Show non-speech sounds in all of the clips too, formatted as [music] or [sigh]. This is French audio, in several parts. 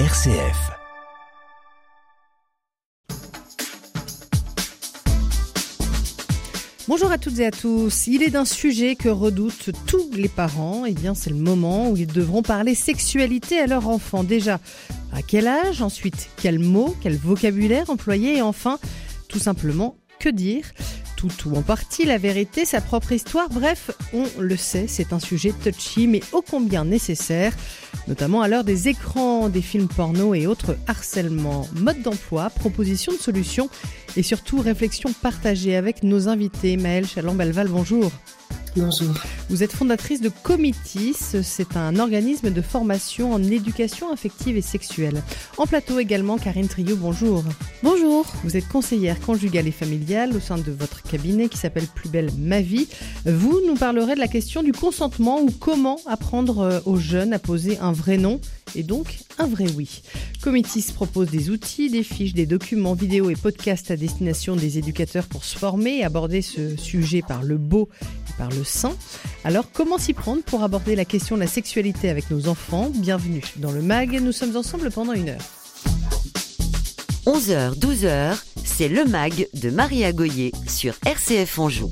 RCF. Bonjour à toutes et à tous. Il est d'un sujet que redoutent tous les parents. Eh bien, c'est le moment où ils devront parler sexualité à leur enfant. Déjà, à quel âge? Ensuite, quels mots, quel vocabulaire employer? Et enfin, tout simplement, que dire? Tout ou en partie la vérité, sa propre histoire. Bref, on le sait, c'est un sujet touchy mais ô combien nécessaire, notamment à l'heure des écrans, des films porno et autres harcèlements. Mode d'emploi, proposition de solutions et surtout réflexion partagée avec nos invités. Maëlle Chalambelval, bonjour. Bonjour. Vous êtes fondatrice de Comitis, c'est un organisme de formation en éducation affective et sexuelle. En plateau également, Karine Trio, bonjour. Bonjour. Vous êtes conseillère conjugale et familiale au sein de votre cabinet qui s'appelle Plus belle ma vie. Vous nous parlerez de la question du consentement ou comment apprendre euh, aux jeunes à poser un vrai nom et donc un vrai oui. Comitis propose des outils, des fiches, des documents, vidéos et podcasts à destination des éducateurs pour se former et aborder ce sujet par le beau et par le sain. Alors comment s'y prendre pour aborder la question de la sexualité avec nos enfants? Bienvenue dans le MAG, nous sommes ensemble pendant une heure. 11h, 12h, c'est le MAG de Maria Goyer sur RCF Anjou.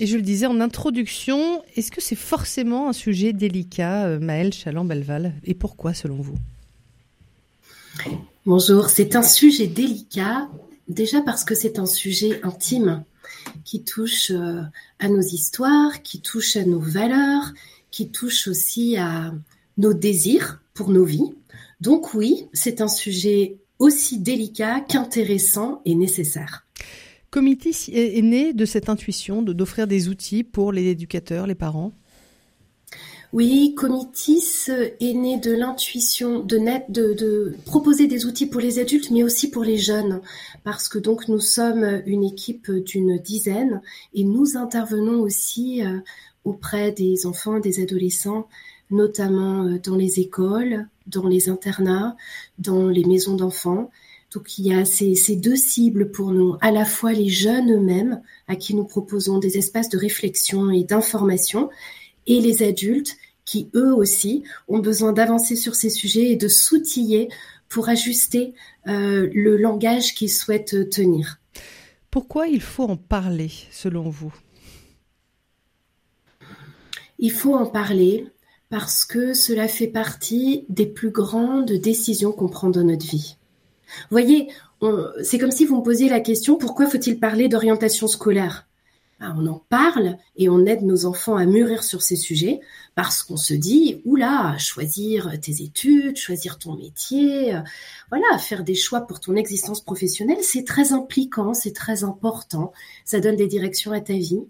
Et je le disais en introduction, est-ce que c'est forcément un sujet délicat, euh, Maëlle Chaland-Belval? Et pourquoi selon vous? Bonjour, c'est un sujet délicat, déjà parce que c'est un sujet intime qui touche euh, à nos histoires, qui touche à nos valeurs, qui touche aussi à nos désirs pour nos vies. Donc oui, c'est un sujet aussi délicat qu'intéressant et nécessaire. Comitis est né de cette intuition d'offrir des outils pour les éducateurs, les parents? Oui, Comitis est né de l'intuition de, proposer des outils pour les adultes, mais aussi pour les jeunes, parce que donc nous sommes une équipe d'une dizaine et nous intervenons aussi euh, auprès des enfants, des adolescents, notamment euh, dans les écoles, dans les internats, dans les maisons d'enfants. Donc il y a ces, ces, deux cibles pour nous, à la fois les jeunes eux-mêmes, à qui nous proposons des espaces de réflexion et d'information, et les adultes qui eux aussi ont besoin d'avancer sur ces sujets et de s'outiller pour ajuster euh, le langage qu'ils souhaitent tenir. Pourquoi il faut en parler selon vous? Il faut en parler parce que cela fait partie des plus grandes décisions qu'on prend dans notre vie. Vous voyez, c'est comme si vous me posiez la question pourquoi faut-il parler d'orientation scolaire? On en parle et on aide nos enfants à mûrir sur ces sujets parce qu'on se dit, oula, choisir tes études, choisir ton métier, euh, voilà, faire des choix pour ton existence professionnelle, c'est très impliquant, c'est très important, ça donne des directions à ta vie.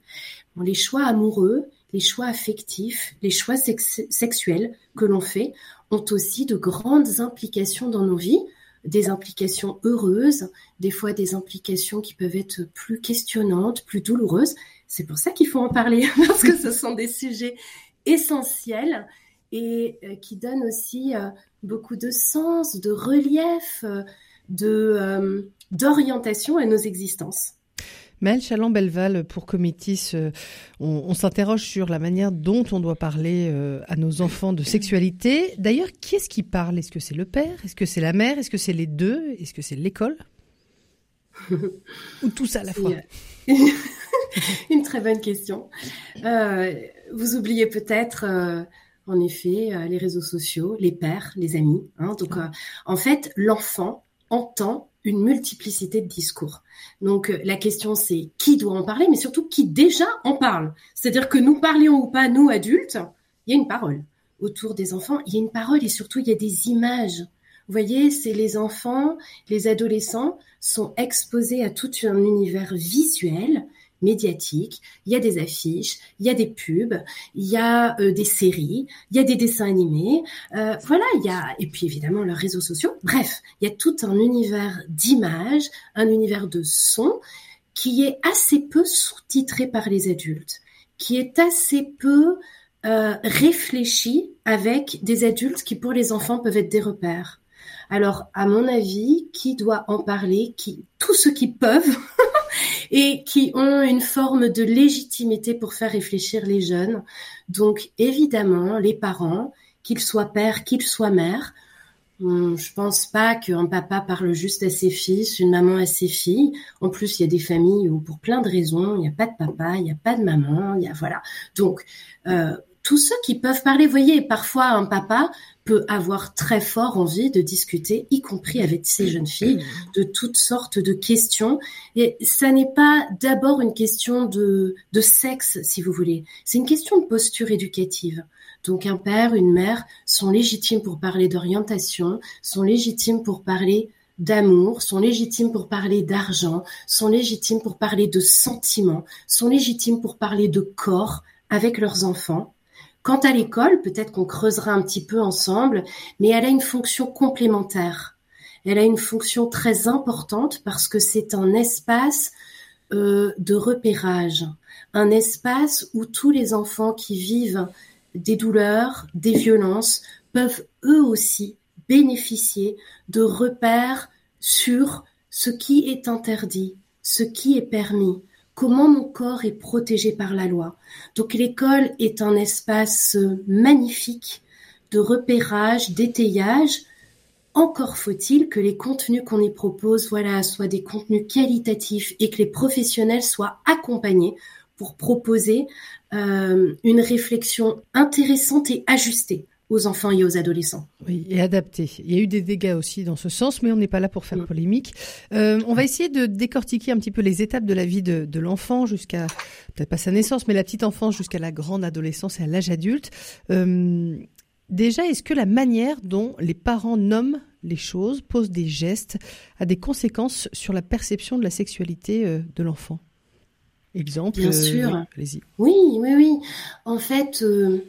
les choix amoureux, les choix affectifs, les choix sexuels que l'on fait ont aussi de grandes implications dans nos vies des implications heureuses, des fois des implications qui peuvent être plus questionnantes, plus douloureuses. C'est pour ça qu'il faut en parler, [laughs] parce que ce sont des sujets essentiels et euh, qui donnent aussi euh, beaucoup de sens, de relief, euh, de d'orientation à nos existences. Mel Chaland-Belval, pour Comitis, euh, on, s'interroge sur la manière dont on doit parler euh, à nos enfants de sexualité. D'ailleurs, qui est-ce qui parle? Est-ce que c'est le père? Est-ce que c'est la mère? Est-ce que c'est les deux? Est-ce que c'est l'école? Ou tout ça à la fois? [laughs] Une très bonne question. Euh, vous oubliez peut-être, en effet, les réseaux sociaux, les pères, les amis. Hein. donc, en fait, l'enfant entend une multiplicité de discours. Donc euh, la question c'est qui doit en parler, mais surtout qui déjà en parle. C'est-à-dire que nous parlions ou pas, nous adultes, il y a une parole. Autour des enfants, il y a une parole et surtout il y a des images. Vous voyez, c'est les enfants, les adolescents sont exposés à tout un univers visuel médiatique, il y a des affiches, il y a des pubs, il y a euh, des séries, il y a des dessins animés, euh, voilà, il y a et puis évidemment leurs réseaux sociaux. Bref, il y a tout un univers d'images, un univers de sons qui est assez peu sous-titré par les adultes, qui est assez peu euh, réfléchi avec des adultes qui pour les enfants peuvent être des repères. Alors, à mon avis, qui doit en parler Qui tous ceux qui peuvent [laughs] et qui ont une forme de légitimité pour faire réfléchir les jeunes. Donc évidemment, les parents, qu'ils soient pères, qu'ils soient mères, Hum, je pense pas qu'un papa parle juste à ses fils, une maman à ses filles. En plus, il y a des familles où, pour plein de raisons, il n'y a pas de papa, il n'y a pas de maman, il y a voilà. Donc, euh, tous ceux qui peuvent parler, voyez, parfois un papa peut avoir très fort envie de discuter, y compris avec ces jeunes filles, de toutes sortes de questions. Et ça n'est pas d'abord une question de, de sexe, si vous voulez. C'est une question de posture éducative. Donc un père, une mère sont légitimes pour parler d'orientation, sont légitimes pour parler d'amour, sont légitimes pour parler d'argent, sont légitimes pour parler de sentiments, sont légitimes pour parler de corps avec leurs enfants. Quant à l'école, peut-être qu'on creusera un petit peu ensemble, mais elle a une fonction complémentaire. Elle a une fonction très importante parce que c'est un espace euh, de repérage, un espace où tous les enfants qui vivent des douleurs, des violences, peuvent eux aussi bénéficier de repères sur ce qui est interdit, ce qui est permis, comment mon corps est protégé par la loi. Donc l'école est un espace magnifique de repérage, d'étayage. Encore faut-il que les contenus qu'on y propose, voilà, soient des contenus qualitatifs et que les professionnels soient accompagnés pour proposer euh, une réflexion intéressante et ajustée aux enfants et aux adolescents. Oui, et adaptée. Il y a eu des dégâts aussi dans ce sens, mais on n'est pas là pour faire mm. polémique. Euh, on va essayer de décortiquer un petit peu les étapes de la vie de, de l'enfant jusqu'à, peut-être pas sa naissance, mais la petite enfance jusqu'à la grande adolescence et à l'âge adulte. Euh, déjà, est-ce que la manière dont les parents nomment les choses, posent des gestes, a des conséquences sur la perception de la sexualité euh, de l'enfant? Exemple Bien sûr. Oui, oui, oui. En fait, euh,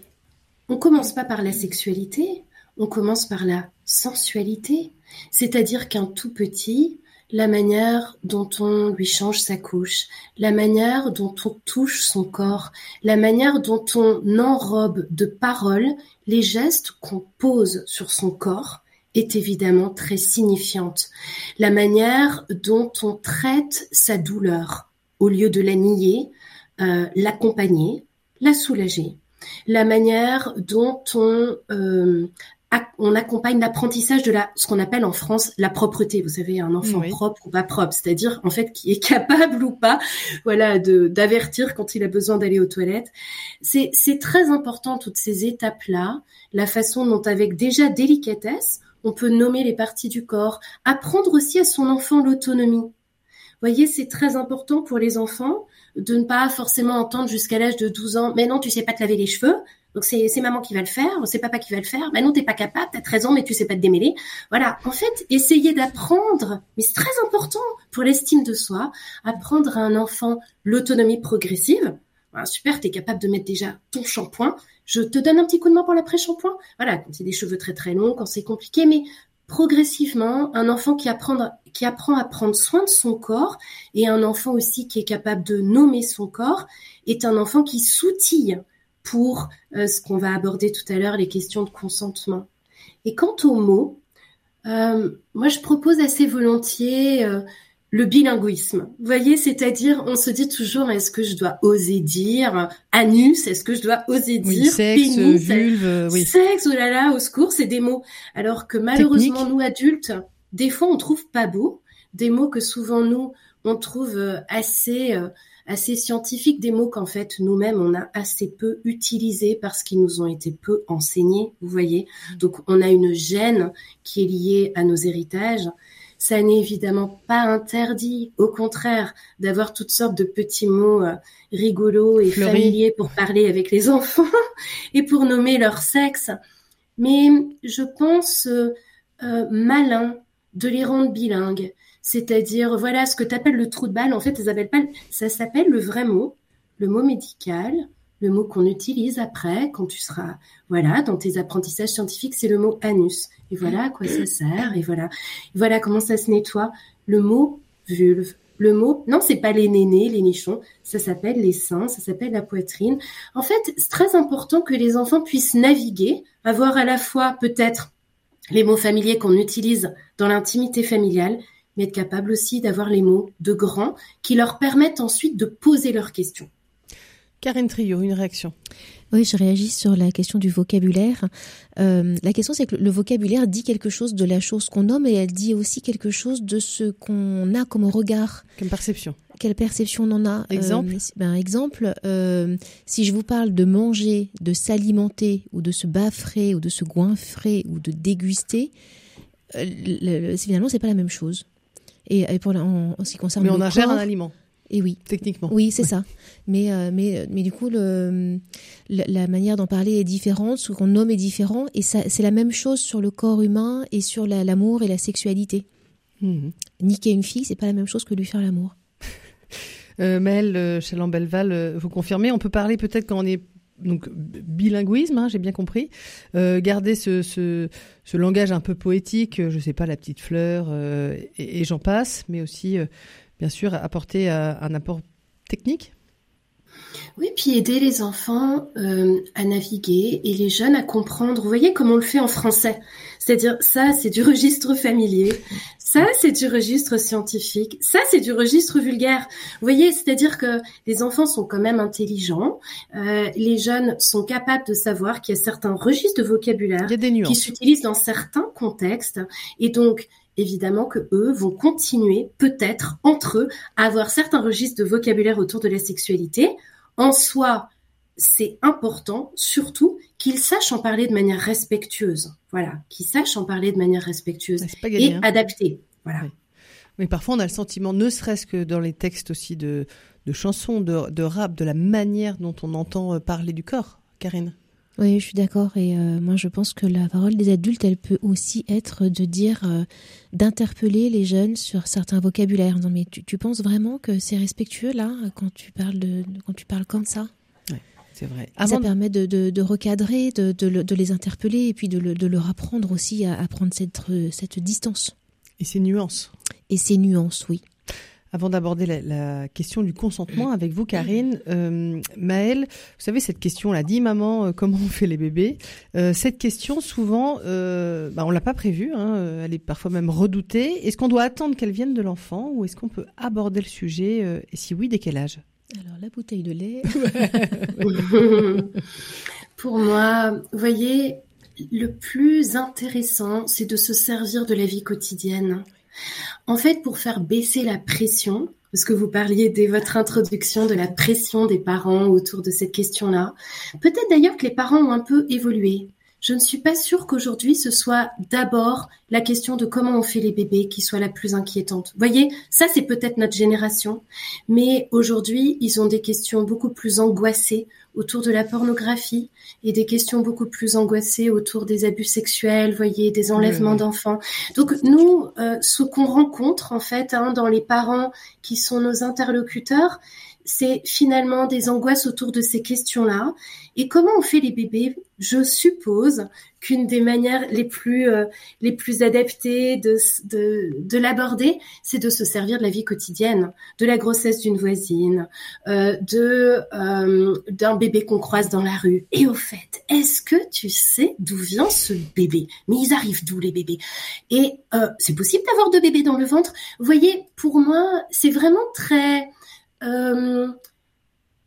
on commence pas par la sexualité, on commence par la sensualité. C'est-à-dire qu'un tout petit, la manière dont on lui change sa couche, la manière dont on touche son corps, la manière dont on enrobe de paroles les gestes qu'on pose sur son corps est évidemment très signifiante. La manière dont on traite sa douleur, au lieu de la nier, euh, l'accompagner, la soulager. La manière dont on, euh, on accompagne l'apprentissage de la, ce qu'on appelle en France la propreté. Vous savez, un enfant propre ou pas propre, c'est-à-dire en fait qui est [laughs] capable ou pas, voilà, de d'avertir quand il a besoin d'aller aux toilettes. C'est c'est très important toutes ces étapes là, la façon dont avec déjà délicatesse on peut nommer les parties du corps, apprendre aussi à son enfant l'autonomie voyez, c'est très important pour les enfants de ne pas forcément entendre jusqu'à l'âge de 12 ans, mais non, tu sais pas te laver les cheveux. Donc c'est maman qui va le faire, c'est papa qui va le faire. Mais non, t'es pas capable, t'as 13 ans, mais tu sais pas te démêler. Voilà. En fait, essayer d'apprendre, mais c'est très important pour l'estime de soi, apprendre à un enfant l'autonomie progressive. Voilà, super, t'es capable de mettre déjà ton shampoing. Je te donne un petit coup de main pour l'après-shampoing. Voilà, quand c'est des cheveux très très longs, quand c'est compliqué, mais progressivement, un enfant qui apprend, qui apprend à prendre soin de son corps et un enfant aussi qui est capable de nommer son corps est un enfant qui s'outille pour euh, ce qu'on va aborder tout à l'heure, les questions de consentement. Et quant aux mots, euh, moi je propose assez volontiers euh, le bilinguisme. Vous voyez, c'est-à-dire, on se dit toujours, est-ce que je dois oser dire anus? Est-ce que je dois oser dire sexe, vulve, oui. Sexe, oh là là, au secours, c'est des mots. Alors que malheureusement, nous adultes, des fois, on trouve pas beau des mots que souvent nous on trouve euh, assez euh, assez scientifiques, des mots qu'en fait nous-mêmes on a assez peu utilisés parce qu'ils nous ont été peu enseignés. Vous voyez, donc on a une gêne qui est liée à nos héritages ça n'est évidemment pas interdit, au contraire, d'avoir toutes sortes de petits mots euh, rigolos et familiers pour parler avec les [laughs] enfants et pour nommer leur sexe. Mais je pense euh, euh, malin de les rendre bilingues. C'est-à-dire, voilà, ce que tu appelles le trou de balle, en fait, ça s'appelle le vrai mot, le mot médical, le mot qu'on utilise après, quand tu seras, voilà, dans tes apprentissages scientifiques, c'est le mot anus. Et voilà à quoi ça sert. Et voilà, voilà comment ça se nettoie. Le mot vulve. Le mot, non, c'est pas les nénés, les nichons. Ça s'appelle les seins, ça s'appelle la poitrine. En fait, c'est très important que les enfants puissent naviguer, avoir à la fois peut-être les mots familiers qu'on utilise dans l'intimité familiale, mais être capable aussi d'avoir les mots de grands qui leur permettent ensuite de poser leurs questions. Karine Trio, une réaction oui, je réagis sur la question du vocabulaire. Euh, la question, c'est que le vocabulaire dit quelque chose de la chose qu'on nomme et elle dit aussi quelque chose de ce qu'on a comme regard. Comme perception. Quelle perception on en a Exemple euh, ben, Exemple, euh, si je vous parle de manger, de s'alimenter, ou de se baffrer, ou de se goinfrer, ou de déguster, euh, finalement, c'est pas la même chose. Et, pour en, ce qui concerne Mais on ingère un aliment. Et oui. Techniquement. Oui, c'est ça. Mais, euh, mais, mais du coup, le, la, manière d'en parler est différente, ce qu'on nomme est différent, et c'est la même chose sur le corps humain et sur l'amour et la sexualité. Mmh. Niquer une fille, c'est pas la même chose que lui faire l'amour. [laughs] euh, Maëlle euh, Chaland-Belval, euh, vous confirmez On peut parler peut-être quand on est donc bilinguisme, hein, j'ai bien compris. Euh, garder ce, ce, ce, langage un peu poétique, je sais pas, la petite fleur, euh, et, et j'en passe, mais aussi bien sûr, apporter euh, un apport technique oui, puis aider les enfants euh, à naviguer et les jeunes à comprendre. Vous voyez comme on le fait en français. C'est-à-dire, ça, c'est du registre familier. Ça, c'est du registre scientifique. Ça, c'est du registre vulgaire. Vous voyez, c'est-à-dire que les enfants sont quand même intelligents. Euh, les jeunes sont capables de savoir qu'il y a certains registres de vocabulaire qui s'utilisent dans certains contextes. Et donc, évidemment que eux vont continuer, peut-être entre eux, à avoir certains registres de vocabulaire autour de la sexualité. En soi, c'est important, surtout qu'ils sachent en parler de manière respectueuse. Voilà, qu'ils sachent en parler de manière respectueuse et hein. adaptée. Voilà. Mais parfois, on a le sentiment, ne serait-ce que dans les textes aussi de, chansons, de, de rap, de la manière dont on entend euh, parler du corps. Karine oui, je suis d'accord. Et euh, moi, je pense que la parole des adultes, elle peut aussi être de dire, euh, d'interpeller les jeunes sur certains vocabulaires. Non, mais tu, penses vraiment que c'est respectueux là quand tu parles de, quand tu parles comme ça? Oui, c'est vrai. ça permet de, de, recadrer, de, de, les interpeller et puis de, de leur apprendre aussi à, à prendre cette, cette distance. Et ces nuances. Et ces nuances, oui. Avant d'aborder la, question du consentement avec vous, Karine, euh, Maëlle, vous savez, cette question, l'a dit maman, euh, comment on fait les bébés euh, Cette question, souvent, euh, bah, on l'a pas prévue, hein, elle est parfois même redoutée. Est-ce qu'on doit attendre qu'elle vienne de l'enfant ou est-ce qu'on peut aborder le sujet Et si oui, dès quel âge? Alors, la bouteille de lait. [laughs] Pour moi, vous voyez, le plus intéressant, c'est de se servir de la vie quotidienne. En fait, pour faire baisser la pression, parce que vous parliez dès votre introduction de la pression des parents autour de cette question-là, peut-être d'ailleurs que les parents ont un peu évolué. Je ne suis pas sûre qu'aujourd'hui ce soit d'abord la question de comment on fait les bébés qui soit la plus inquiétante. Vous voyez, ça c'est peut-être notre génération, mais aujourd'hui ils ont des questions beaucoup plus angoissées autour de la pornographie et des questions beaucoup plus angoissées autour des abus sexuels, voyez, des enlèvements d'enfants. Donc nous, euh, ce qu'on rencontre en fait hein, dans les parents qui sont nos interlocuteurs, c'est finalement des angoisses autour de ces questions-là. Et comment on fait les bébés Je suppose qu'une des manières les plus euh, les plus adaptées de de, de l'aborder, c'est de se servir de la vie quotidienne, de la grossesse d'une voisine, euh, de euh, d'un bébé qu'on croise dans la rue. Et au fait, est-ce que tu sais d'où vient ce bébé? Mais ils arrivent d'où les bébés? Et euh, c'est possible d'avoir deux bébés dans le ventre? Vous voyez, pour moi, c'est vraiment très euh,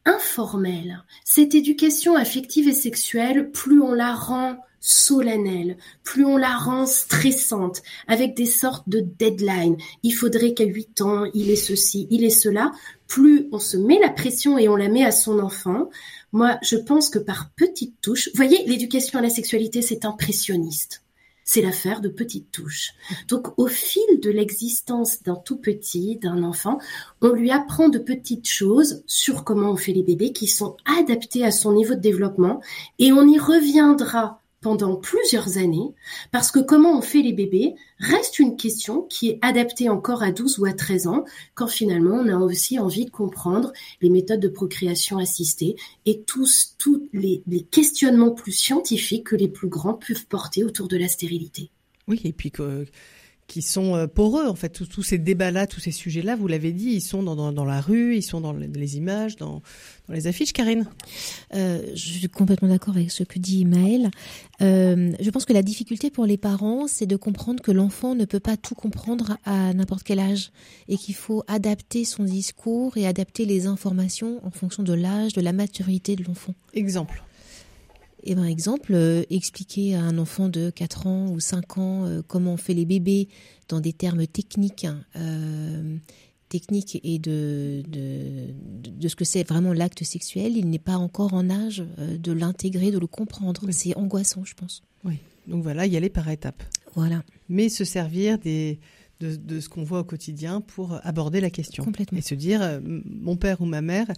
informelle. Cette éducation affective et sexuelle, plus on la rend solennelle, plus on la rend stressante, avec des sortes de deadlines. Il faudrait qu'à 8 ans, il est ceci, il est cela. Plus on se met la pression et on la met à son enfant. Moi, je pense que par petites touches, voyez, l'éducation à la sexualité, c'est impressionniste c'est l'affaire de petites touches. Donc au fil de l'existence d'un tout petit, d'un enfant, on lui apprend de petites choses sur comment on fait les bébés qui sont adaptés à son niveau de développement et on y reviendra pendant plusieurs années, parce que comment on fait les bébés reste une question qui est adaptée encore à 12 ou à 13 ans, quand finalement on a aussi envie de comprendre les méthodes de procréation assistée et tous, tous les, questionnements plus scientifiques que les plus grands peuvent porter autour de la stérilité. Oui, et puis que qui sont euh, poreux en fait. Tous, ces débats-là, tous ces sujets-là, vous l'avez dit, ils sont dans, dans, la rue, ils sont dans les images, dans, dans les affiches. Karine euh, Je suis complètement d'accord avec ce que dit Maël. Euh, je pense que la difficulté pour les parents, c'est de comprendre que l'enfant ne peut pas tout comprendre à n'importe quel âge et qu'il faut adapter son discours et adapter les informations en fonction de l'âge, de la maturité de l'enfant. Exemple et par exemple, euh, expliquer à un enfant de 4 ans ou 5 ans euh, comment on fait les bébés dans des termes techniques, hein, euh, techniques et de, de, de ce que c'est vraiment l'acte sexuel, il n'est pas encore en âge de l'intégrer, de le comprendre. C'est angoissant, je pense. Oui. Donc voilà, y aller par étapes. Voilà. Mais se servir des, de, de, ce qu'on voit au quotidien pour aborder la question. Complètement. Et se dire, mon père ou ma mère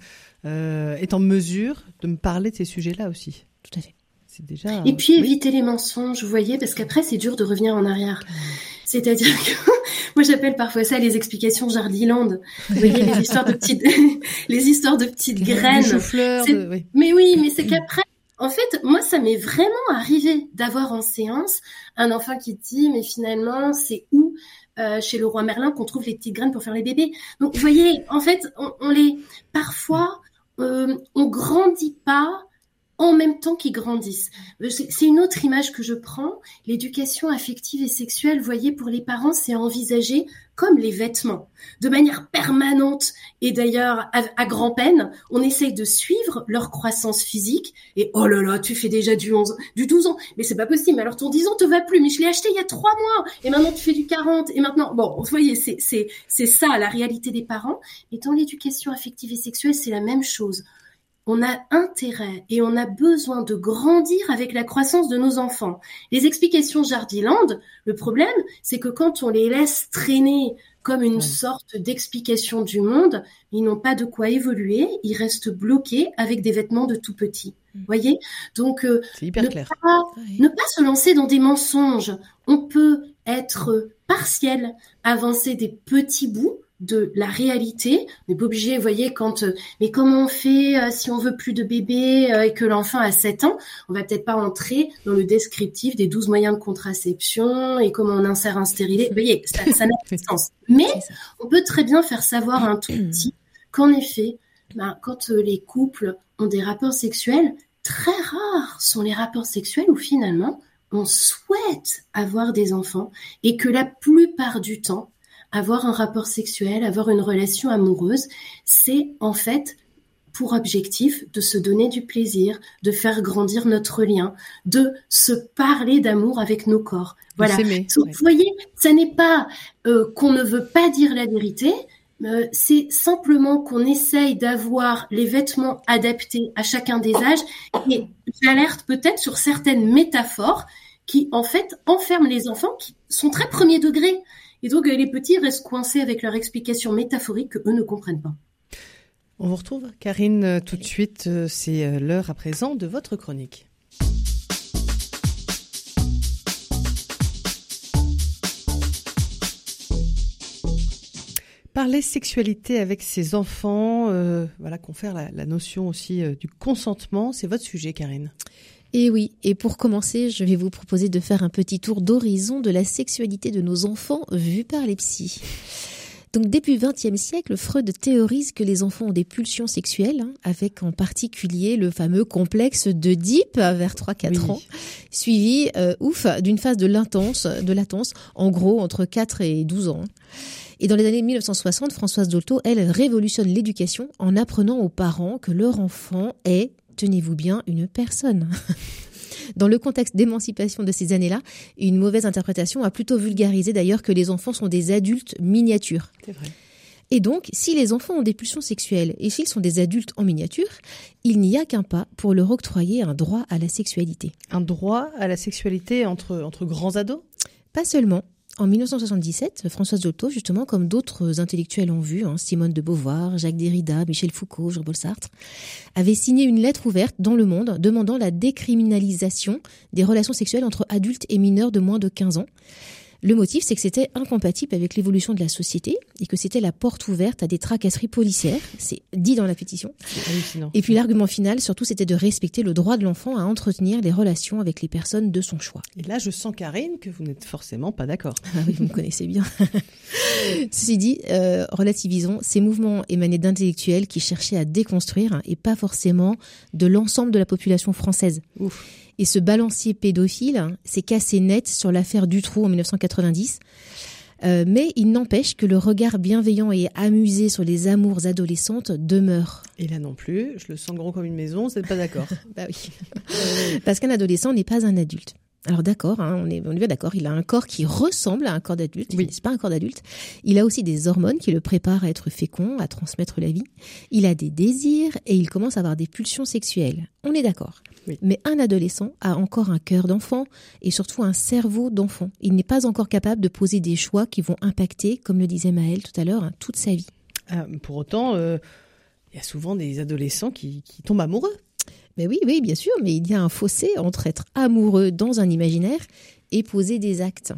est en mesure de me parler de ces sujets-là aussi. Tout à fait. C'est déjà. Et puis éviter les mensonges, vous voyez, parce qu'après c'est dur de revenir en arrière. C'est-à-dire que [laughs] moi j'appelle parfois ça les explications Jardiland. Vous voyez les histoires de petites, [laughs] les histoires de petites graines. De... Mais oui, mais c'est qu'après, en fait, moi ça m'est vraiment arrivé d'avoir en séance un enfant qui dit mais finalement c'est où euh, chez le roi Merlin qu'on trouve les petites graines pour faire les bébés? Donc vous voyez, en fait, on, on les parfois euh, on grandit pas en même temps qu'ils grandissent. Euh, c'est une autre image que je prends. L'éducation affective et sexuelle, voyez, pour les parents, c'est envisagé comme les vêtements, de manière permanente et d'ailleurs à, grand-peine. On essaye de suivre leur croissance physique et oh là là, tu fais déjà du 11, du 12 ans, mais c'est pas possible. Alors ton 10 ans te va plus, mais je l'ai acheté il y a trois mois et maintenant tu fais du 40 et maintenant, bon, vous voyez, c'est ça la réalité des parents. Et dans l'éducation affective et sexuelle, c'est la même chose on a intérêt et on a besoin de grandir avec la croissance de nos enfants. Les explications Jardiland, le problème, c'est que quand on les laisse traîner comme une sorte d'explication du monde, ils n'ont pas de quoi évoluer, ils restent bloqués avec des vêtements de tout petit. Vous mm. voyez? Donc, euh, hyper ne, clair. Pas, ne pas se lancer dans des mensonges. On peut être partiel, avancer des petits bouts, de la réalité. On n'est pas obligé, vous voyez, quand euh, mais comment on fait euh, si on veut plus de bébés euh, et que l'enfant a 7 ans, on va peut-être pas entrer dans le descriptif des 12 moyens de contraception et comment on insère un stérilet. Vous voyez, ça n'a pas de [laughs] sens. Mais on peut très bien faire savoir à un tout [clears throat] petit qu'en effet, ben, quand les couples ont des rapports sexuels, très rares sont les rapports sexuels où finalement on souhaite avoir des enfants et que la plupart du temps, avoir un rapport sexuel, avoir une relation amoureuse, c'est en fait pour objectif de se donner du plaisir, de faire grandir notre lien, de se parler d'amour avec nos corps. Voilà. Vous voyez, ce n'est pas euh, qu'on ne veut pas dire la vérité, euh, c'est simplement qu'on essaye d'avoir les vêtements adaptés à chacun des âges et j'alerte peut-être sur certaines métaphores qui en fait enferment les enfants qui sont très premier degré. Et donc euh, les petits restent coincés avec leur explication métaphorique que eux ne comprennent pas. On vous retrouve, Karine, euh, tout de suite. Euh, c'est l'heure à présent de votre chronique. Parler sexualité avec ses enfants, voilà, confère la, la notion aussi du consentement. C'est votre sujet, Karine. Et oui, et pour commencer, je vais vous proposer de faire un petit tour d'horizon de la sexualité de nos enfants vus par les psys. Donc depuis le XXe siècle, Freud théorise que les enfants ont des pulsions sexuelles, hein, avec en particulier le fameux complexe de Deep vers 3-4 ans, suivi, euh, ouf, d'une phase de latence, de latence, en gros entre 4 et 12 ans. Et dans les années 1960, Françoise Dolto, elle, révolutionne l'éducation en apprenant aux parents que leur enfant est tenez-vous bien, une personne. [laughs] Dans le contexte d'émancipation de ces années-là, une mauvaise interprétation a plutôt vulgarisé d'ailleurs que les enfants sont des adultes miniatures. C'est vrai. Et donc, si les enfants ont des pulsions sexuelles et s'ils sont des adultes en miniature, il n'y a qu'un pas pour leur octroyer un droit à la sexualité. Un droit à la sexualité entre, entre grands ados? Pas seulement. En 1977, Françoise Dolto, justement, comme d'autres intellectuels ont vu, hein, Simone de Beauvoir, Jacques Derrida, Michel Foucault, Jean-Paul Sartre, avait signé une lettre ouverte dans le monde demandant la décriminalisation des relations sexuelles entre adultes et mineurs de moins de 15 ans. Le motif, c'est que c'était incompatible avec l'évolution de la société et que c'était la porte ouverte à des tracasseries policières. C'est dit dans la pétition. Et puis l'argument final, surtout, c'était de respecter le droit de l'enfant à entretenir des relations avec les personnes de son choix. Et là, je sens, Karine, que vous n'êtes forcément pas d'accord. Ah oui, vous me connaissez bien. [laughs] Ceci dit, euh, relativisons, ces mouvements émanaient d'intellectuels qui cherchaient à déconstruire et pas forcément de l'ensemble de la population française. Ouf. Et ce balancier pédophile s'est cassé net sur l'affaire Dutroux en 1990. Euh, mais il n'empêche que le regard bienveillant et amusé sur les amours adolescentes demeure. Et là non plus, je le sens gros comme une maison, c'est pas d'accord. [laughs] bah oui. Parce qu'un adolescent n'est pas un adulte. Alors d'accord, hein, on est, on est bien d'accord, il a un corps qui ressemble à un corps d'adulte, oui. c'est pas un corps d'adulte. Il a aussi des hormones qui le préparent à être fécond, à transmettre la vie. Il a des désirs et il commence à avoir des pulsions sexuelles. On est d'accord. Mais un adolescent a encore un cœur d'enfant et surtout un cerveau d'enfant. Il n'est pas encore capable de poser des choix qui vont impacter, comme le disait Maëlle tout à l'heure, hein, toute sa vie. Ah, pour autant, euh, il y a souvent des adolescents qui, qui tombent amoureux. Mais oui, oui, bien sûr, mais il y a un fossé entre être amoureux dans un imaginaire et poser des actes.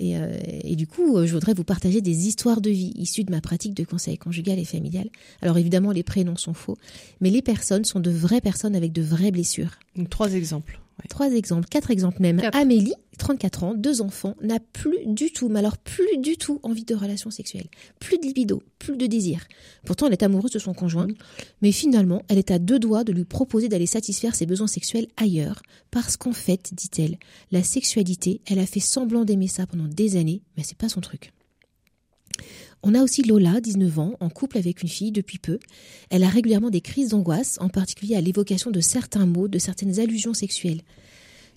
Euh, et, du coup, euh, je voudrais vous partager des histoires de vie issues de ma pratique de conseil conjugal et familial. Alors évidemment, les prénoms sont faux, mais les personnes sont de vraies personnes avec de vraies blessures. trois exemples. Trois exemples, quatre exemples même. Amélie, 34 ans, deux enfants, n'a plus du tout, mais alors plus du tout envie de relations sexuelles. Plus de libido, plus de désir. Pourtant, elle est amoureuse de son conjoint, mais finalement, elle est à deux doigts de lui proposer d'aller satisfaire ses besoins sexuels ailleurs. Parce qu'en fait, dit-elle, la sexualité, elle a fait semblant d'aimer ça pendant des années, mais c'est pas son truc. On a aussi Lola, 19 ans, en couple avec une fille depuis peu. Elle a régulièrement des crises d'angoisse, en particulier à l'évocation de certains mots, de certaines allusions sexuelles.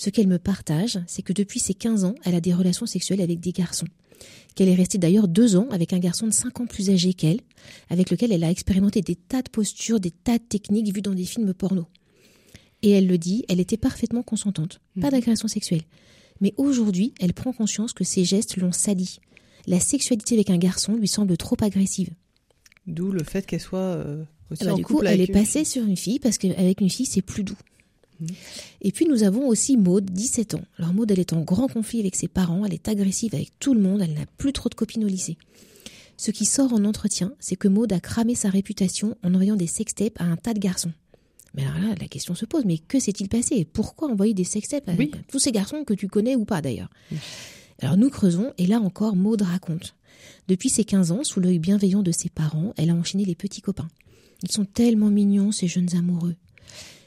Ce qu'elle me partage, c'est que depuis ses 15 ans, elle a des relations sexuelles avec des garçons. Qu'elle est restée d'ailleurs deux ans avec un garçon de 5 ans plus âgé qu'elle, avec lequel elle a expérimenté des tas de postures, des tas de techniques vues dans des films porno. Et elle le dit, elle était parfaitement consentante, pas mhm. d'agression sexuelle. Mais aujourd'hui, elle prend conscience que ses gestes l'ont salie, la sexualité avec un garçon lui semble trop agressive. D'où le fait qu'elle soit euh, aussi ah bah, du coup, elle est passée sur une fille parce qu'avec une fille, c'est plus doux. Et puis nous avons aussi Maude, 17 ans. Alors Maude, elle est en grand conflit avec ses parents, elle est agressive avec tout le monde, elle n'a plus trop de copines au lycée. Ce qui sort en entretien, c'est que Maude a cramé sa réputation en envoyant des sextapes à un tas de garçons. Mais alors là, la question se pose, mais que s'est-il passé Pourquoi envoyer des sextapes à tous ces garçons que tu connais ou pas d'ailleurs alors nous creusons, et là encore, Maude raconte. Depuis ses 15 ans, sous l'œil bienveillant de ses parents, elle a enchaîné les petits copains. Ils sont tellement mignons, ces jeunes amoureux.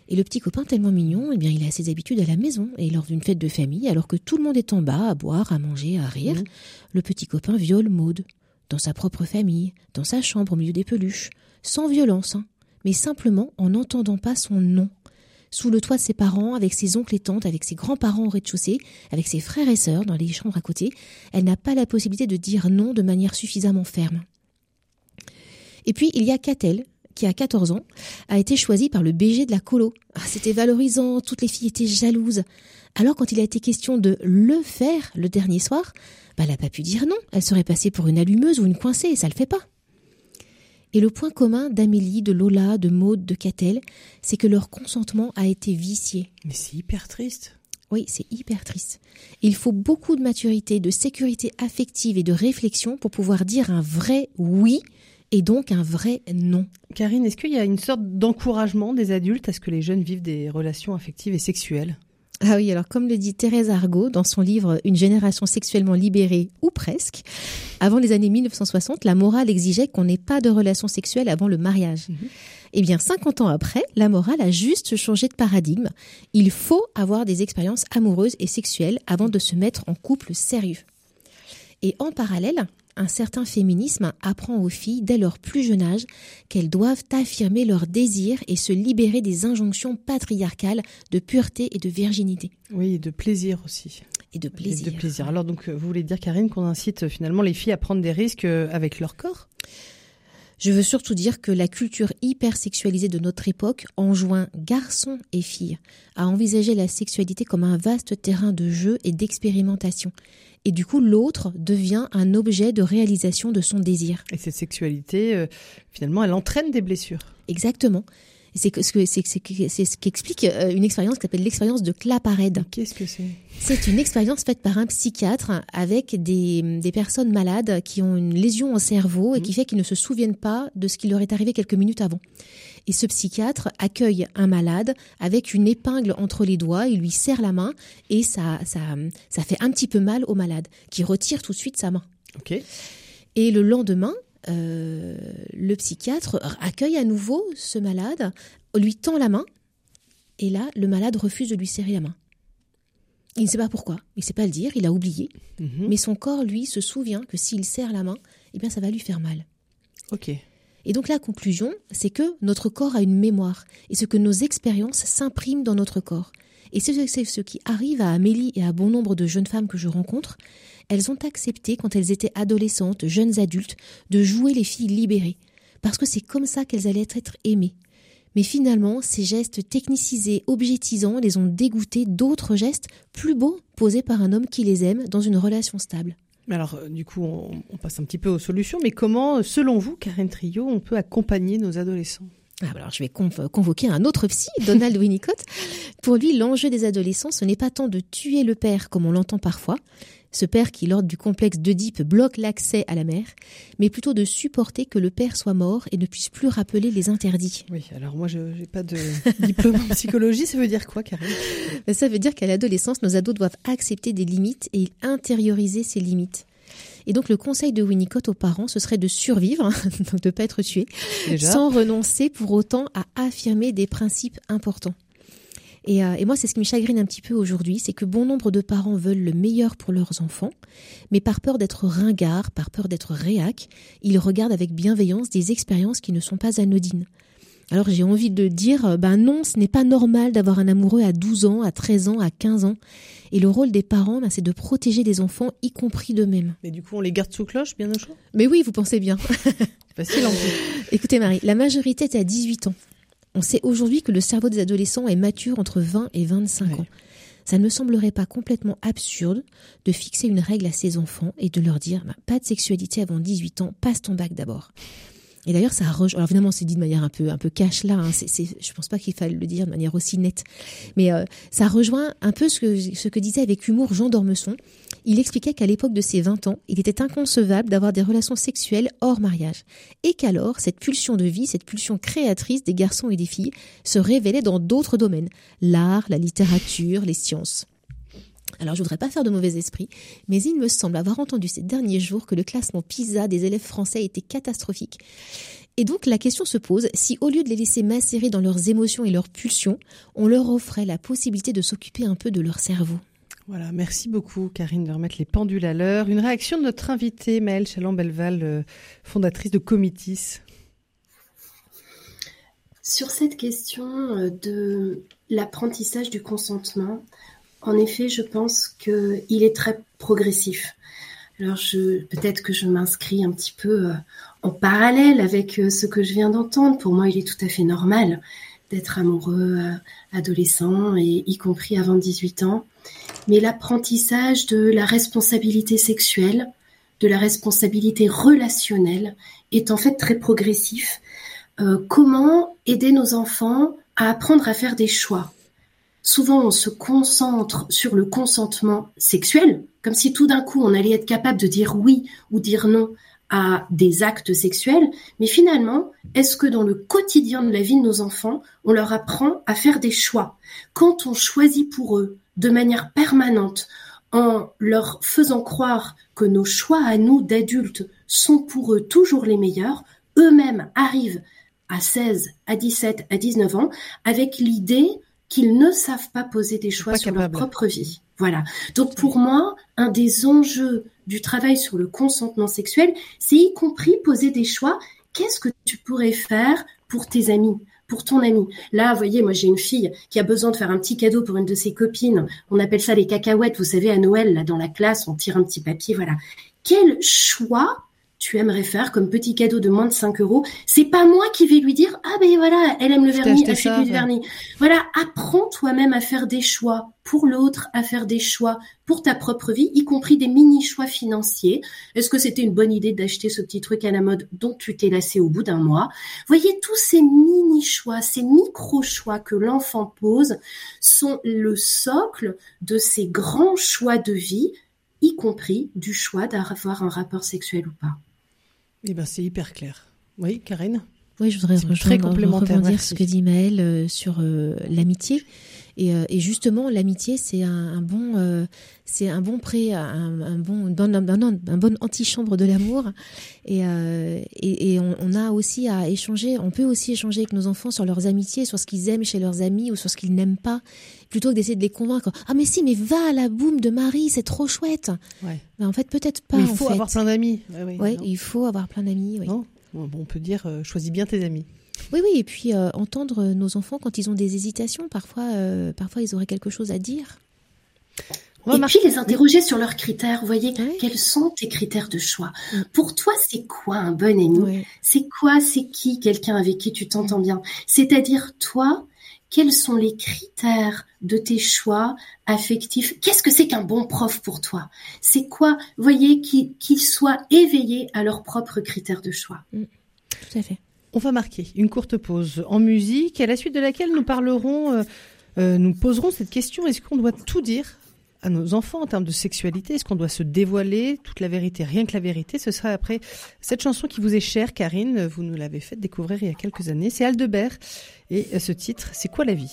Et le petit copain tellement mignon, eh bien, il a ses habitudes à la maison. Et lors d'une fête de famille, alors que tout le monde est en bas, à boire, à manger, à rire, mmh. le petit copain viole Maude. Dans sa propre famille, dans sa chambre au milieu des peluches. Sans violence, hein, mais simplement en n'entendant pas son nom sous le toit de ses parents, avec ses oncles et tantes, avec ses grands-parents au rez-de-chaussée, avec ses frères et sœurs dans les chambres à côté, elle n'a pas la possibilité de dire non de manière suffisamment ferme. Et puis il y a Catel, qui a 14 ans, a été choisie par le BG de la colo. Ah, c'était valorisant, toutes les filles étaient jalouses. Alors quand il a été question de le faire le dernier soir, bah, elle n'a pas pu dire non. Elle serait passée pour une allumeuse ou une coincée, et ça le fait pas. Et le point commun d'Amélie, de Lola, de Maude, de Catel, c'est que leur consentement a été vicié. Mais c'est hyper triste. Oui, c'est hyper triste. Il faut beaucoup de maturité, de sécurité affective et de réflexion pour pouvoir dire un vrai oui et donc un vrai non. Karine, est-ce qu'il y a une sorte d'encouragement des adultes à ce que les jeunes vivent des relations affectives et sexuelles? Ah oui, alors comme le dit Thérèse Argot dans son livre Une génération sexuellement libérée ou presque, avant les années 1960, la morale exigeait qu'on n'ait pas de relations sexuelles avant le mariage. Mhm. Eh bien, 50 ans après, la morale a juste changé de paradigme. Il faut avoir des expériences amoureuses et sexuelles avant de se mettre en couple sérieux. Et en parallèle, un certain féminisme apprend aux filles dès leur plus jeune âge qu'elles doivent affirmer leurs désirs et se libérer des injonctions patriarcales de pureté et de virginité. Oui, et de plaisir aussi. Et de plaisir. Et de plaisir. Alors donc vous voulez dire Karine qu'on incite euh, finalement les filles à prendre des risques euh, avec leur corps? Je veux surtout dire que la culture hyper sexualisée de notre époque enjoint garçons et filles à envisager la sexualité comme un vaste terrain de jeu et d'expérimentation et du coup l'autre devient un objet de réalisation de son désir. Et cette sexualité, euh, finalement, elle entraîne des blessures. Exactement. C'est ce que c'est ce qu'explique euh, une expérience qui s'appelle l'expérience de Claparède. Qu'est-ce que c'est? C'est une expérience faite par un psychiatre avec des, des personnes malades qui ont une lésion au cerveau et qui mmh. fait qu'ils ne se souviennent pas de ce qui leur est arrivé quelques minutes avant. Et ce psychiatre accueille un malade avec une épingle entre les doigts, il lui serre la main et ça, ça, ça fait un petit peu mal au malade, qui retire tout de suite sa main. Ok. Et le lendemain, euh, le psychiatre accueille à nouveau ce malade, lui tend la main, et là, le malade refuse de lui serrer la main. Il ne sait pas pourquoi, il ne sait pas le dire, il a oublié, mhm. mais son corps, lui, se souvient que s'il serre la main, eh bien, ça va lui faire mal. Ok. Et donc la conclusion, c'est que notre corps a une mémoire et ce que nos expériences s'impriment dans notre corps. Et c'est ce qui arrive à Amélie et à bon nombre de jeunes femmes que je rencontre. Elles ont accepté, quand elles étaient adolescentes, jeunes adultes, de jouer les filles libérées, parce que c'est comme ça qu'elles allaient être aimées. Mais finalement, ces gestes technicisés, objetisants, les ont dégoûtés d'autres gestes plus beaux posés par un homme qui les aime dans une relation stable. Alors, euh, du coup, on, passe un petit peu aux solutions, mais comment, selon vous, Karen Trio, on peut accompagner nos adolescents? Alors, je vais convoquer un autre psy, [laughs] Donald Winnicott. Pour lui, l'enjeu des adolescents, ce n'est pas tant de tuer le père comme on l'entend parfois, ce père qui, lors du complexe d'Oedipe, bloque l'accès à la mère, mais plutôt de supporter que le père soit mort et ne puisse plus rappeler les interdits. Oui, alors moi, je n'ai pas de [laughs] diplôme en psychologie, ça veut dire quoi, Karine? Ça veut dire qu'à l'adolescence, nos ados doivent accepter des limites et intérioriser ces limites. Et donc le conseil de Winnicott aux parents, ce serait de survivre, [laughs] donc de ne pas être tué, sans renoncer pour autant à affirmer des principes importants. Euh, et, moi, c'est ce qui me chagrine un petit peu aujourd'hui, c'est que bon nombre de parents veulent le meilleur pour leurs enfants, mais par peur d'être ringards, par peur d'être réac, ils regardent avec bienveillance des expériences qui ne sont pas anodines. Alors j'ai envie de dire, euh, ben non, ce n'est pas normal d'avoir un amoureux à 12 ans, à 13 ans, à 15 ans. Et le rôle des parents, ben, c'est de protéger les enfants, y compris d'eux-mêmes. Mais du coup, on les garde sous cloche, bien au chaud? Mais oui, vous pensez bien. [laughs] Facile en plus. Écoutez Marie, la majorité est à 18 ans. On sait aujourd'hui que le cerveau des adolescents est mature entre 20 et 25 ans. Ça ne me semblerait pas complètement absurde de fixer une règle à ses enfants et de leur dire ben, pas de sexualité avant 18 ans, passe ton bac d'abord. Et d'ailleurs, ça rejoint. Alors évidemment, c'est dit de manière un peu un peu cash là. Hein. C'est, c'est, je pense pas qu'il faille le dire de manière aussi nette, mais euh, ça rejoint un peu ce que ce que disait avec humour Jean Dormesson. Il expliquait qu'à l'époque de ses 20 ans, il était inconcevable d'avoir des relations sexuelles hors mariage, et qu'alors cette pulsion de vie, cette pulsion créatrice des garçons et des filles, se révélait dans d'autres domaines l'art, la littérature, les sciences. Alors je voudrais pas faire de mauvais esprit, mais il me semble avoir entendu ces derniers jours que le classement PISA des élèves français était catastrophique. Et donc la question se pose si au lieu de les laisser macérer dans leurs émotions et leurs pulsions, on leur offrait la possibilité de s'occuper un peu de leur cerveau. Voilà, merci beaucoup Karine de remettre les pendules à l'heure. Une réaction de notre invitée Maëlle Chaland-Belval, euh, fondatrice de Comitis. Sur cette question euh, de l'apprentissage du consentement, en effet, je pense qu'il est très progressif. Alors, peut-être que je m'inscris un petit peu euh, en parallèle avec euh, ce que je viens d'entendre. Pour moi, il est tout à fait normal d'être amoureux euh, adolescent et y compris avant 18 ans. Mais l'apprentissage de la responsabilité sexuelle, de la responsabilité relationnelle est en fait très progressif. comment aider nos enfants à apprendre à faire des choix? Souvent on se concentre sur le consentement sexuel, comme si tout d'un coup on allait être capable de dire oui ou dire non à des actes sexuels, mais finalement, est-ce que dans le quotidien de la vie de nos enfants, on leur apprend à faire des choix? Quand on choisit pour eux de manière permanente, en leur faisant croire que nos choix à nous d'adultes sont pour eux toujours les meilleurs, eux-mêmes arrivent à 16, à 17, à 19 ans avec l'idée qu'ils ne savent pas poser des choix sur leur propre vie. Voilà. Donc pour moi, un des enjeux du travail sur le consentement sexuel, c'est y compris poser des choix. Qu'est-ce que tu pourrais faire pour tes amis pour ton ami? Là, vous voyez, moi j'ai une fille qui a besoin de faire un petit cadeau pour une de ses copines. On appelle ça les cacahuètes. Vous savez, à Noël, là dans la classe, on tire un petit papier. Voilà. Quel choix tu aimerais faire comme petit cadeau de moins de 5 euros. C'est pas moi qui vais lui dire ah ben voilà, elle aime le vernis, achète du vernis. Voilà, apprends toi-même à faire des choix pour l'autre, à faire des choix pour ta propre vie, y compris des mini choix financiers. Est-ce que c'était une bonne idée d'acheter ce petit truc à la mode dont tu t'es lassé au bout d'un mois? Voyez tous ces mini choix, ces micro choix que l'enfant pose sont le socle de ces grands choix de vie y compris du choix d'avoir un rapport sexuel ou pas. Eh ben, c'est hyper clair. Oui, Karine? Oui, je voudrais très complémentaire, rebondir ce que dit Maëlle euh, sur euh, l'amitié. Euh, et, justement, l'amitié, c'est un, bon, euh, c'est un bon prêt, un, bon, un, bon antichambre de l'amour. Et, euh, et, on, a aussi à échanger. On peut aussi échanger avec nos enfants sur leurs amitiés, sur ce qu'ils aiment chez leurs amis ou sur ce qu'ils n'aiment pas, plutôt que d'essayer de les convaincre. Ah mais si, mais va à la boum de Marie, c'est trop chouette. Ouais. Ben, en fait, peut-être pas. il faut avoir plein d'amis. Ouais, il faut avoir plein d'amis. on peut dire, choisis bien tes amis. Oui, oui, et puis euh, entendre nos enfants quand ils ont des hésitations, parfois, euh, parfois ils auraient quelque chose à dire. et puis les interroger sur leurs critères. Vous voyez, quels sont tes critères de choix? Mm. Pour toi, c'est quoi un bon ami C'est quoi, c'est qui quelqu'un avec qui tu t'entends bien? C'est-à-dire, toi, quels sont les critères de tes choix affectifs? Qu'est-ce que c'est qu'un bon prof pour toi? C'est quoi Vous voyez, qu'ils soient éveillés à leurs propres critères de choix? Mm. Tout à fait. On va marquer une courte pause en musique, à la suite de laquelle nous parlerons, euh, euh, nous poserons cette question est-ce qu'on doit tout dire à nos enfants en termes de sexualité? Est-ce qu'on doit se dévoiler toute la vérité, rien que la vérité? Ce sera après cette chanson qui vous est chère, Karine. Vous nous l'avez fait découvrir il y a quelques années. C'est Aldebert et ce titre, c'est quoi la vie?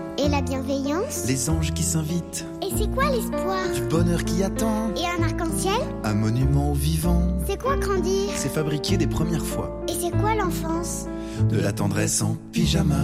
Et la bienveillance Les anges qui s'invitent. Et c'est quoi l'espoir Du bonheur qui attend. Et un arc-en-ciel Un monument au vivant. C'est quoi grandir C'est fabriquer des premières fois. Et c'est quoi l'enfance De la tendresse en pyjama.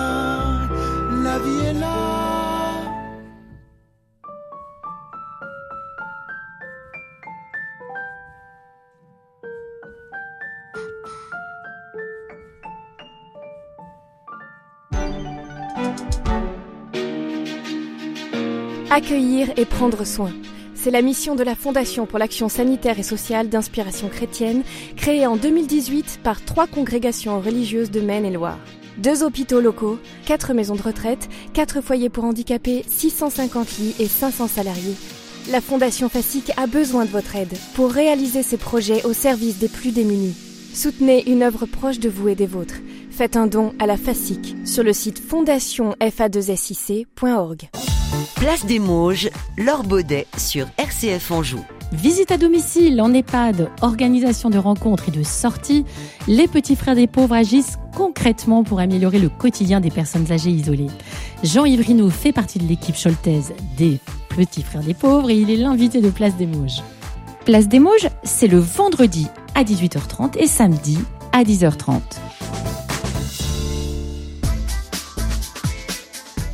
la vie est là. Accueillir et prendre soin. C'est la mission de la Fondation pour l'action sanitaire et sociale d'inspiration chrétienne, créée en 2018 par trois congrégations religieuses de Maine-et-Loire. Deux hôpitaux locaux, quatre maisons de retraite, quatre foyers pour handicapés, 650 lits et 500 salariés. La Fondation FASIC a besoin de votre aide pour réaliser ses projets au service des plus démunis. Soutenez une œuvre proche de vous et des vôtres. Faites un don à la FASIC sur le site fondationfa2sic.org. Place des Mauges, Laure sur RCF Anjou. Visite à domicile en EHPAD, organisation de rencontres et de sorties, les petits frères des pauvres agissent concrètement pour améliorer le quotidien des personnes âgées isolées. Jean-Yves fait partie de l'équipe choltaise des petits frères des pauvres et il est l'invité de Place des Mauges. Place des Mauges, c'est le vendredi à 18h30 et samedi à 10h30.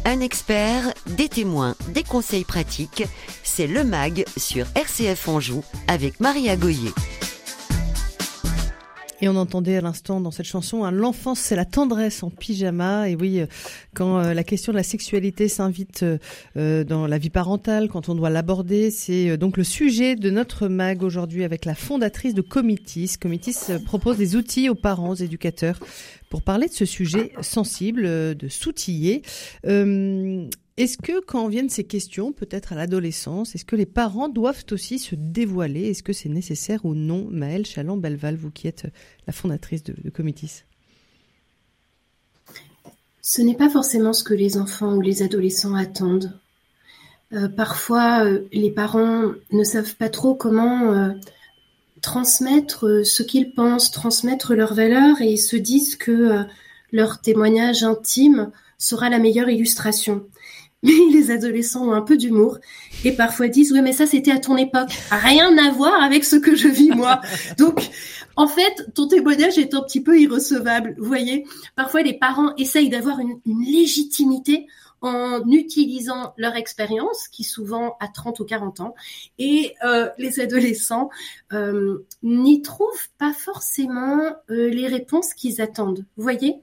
Un expert, des témoins, des conseils pratiques, c'est le MAG sur RCF Anjou avec Maria Goyer. Et on entendait à l'instant dans cette chanson, l'enfance c'est la tendresse en pyjama. Et oui, euh, quand euh, la question de la sexualité s'invite euh, dans la vie parentale, quand on doit l'aborder, c'est donc le sujet de notre mag aujourd'hui avec la fondatrice de Comitis. Comitis propose des outils aux parents, aux éducateurs pour parler de ce sujet sensible, de s'outiller. Est-ce que quand viennent ces questions, peut-être à l'adolescence, est-ce que les parents doivent aussi se dévoiler? Est-ce que c'est nécessaire ou non? Maëlle Chaland-Belval, vous qui êtes la fondatrice de, Comitis Ce n'est pas forcément ce que les enfants ou les adolescents attendent. Euh, parfois, euh, les parents ne savent pas trop comment euh, transmettre ce qu'ils pensent, transmettre leurs valeurs et se disent que leur témoignage intime sera la meilleure illustration [laughs] les adolescents ont un peu d'humour et parfois disent oui mais ça c'était à ton époque. Rien à voir avec ce que je vis moi. [laughs] Donc en fait ton témoignage est un petit peu irrecevable vous voyez. Parfois les parents essayent d'avoir une, une légitimité en utilisant leur expérience, qui souvent a 30 ou 40 ans, et euh, les adolescents euh, n'y trouvent pas forcément euh, les réponses qu'ils attendent. Vous voyez?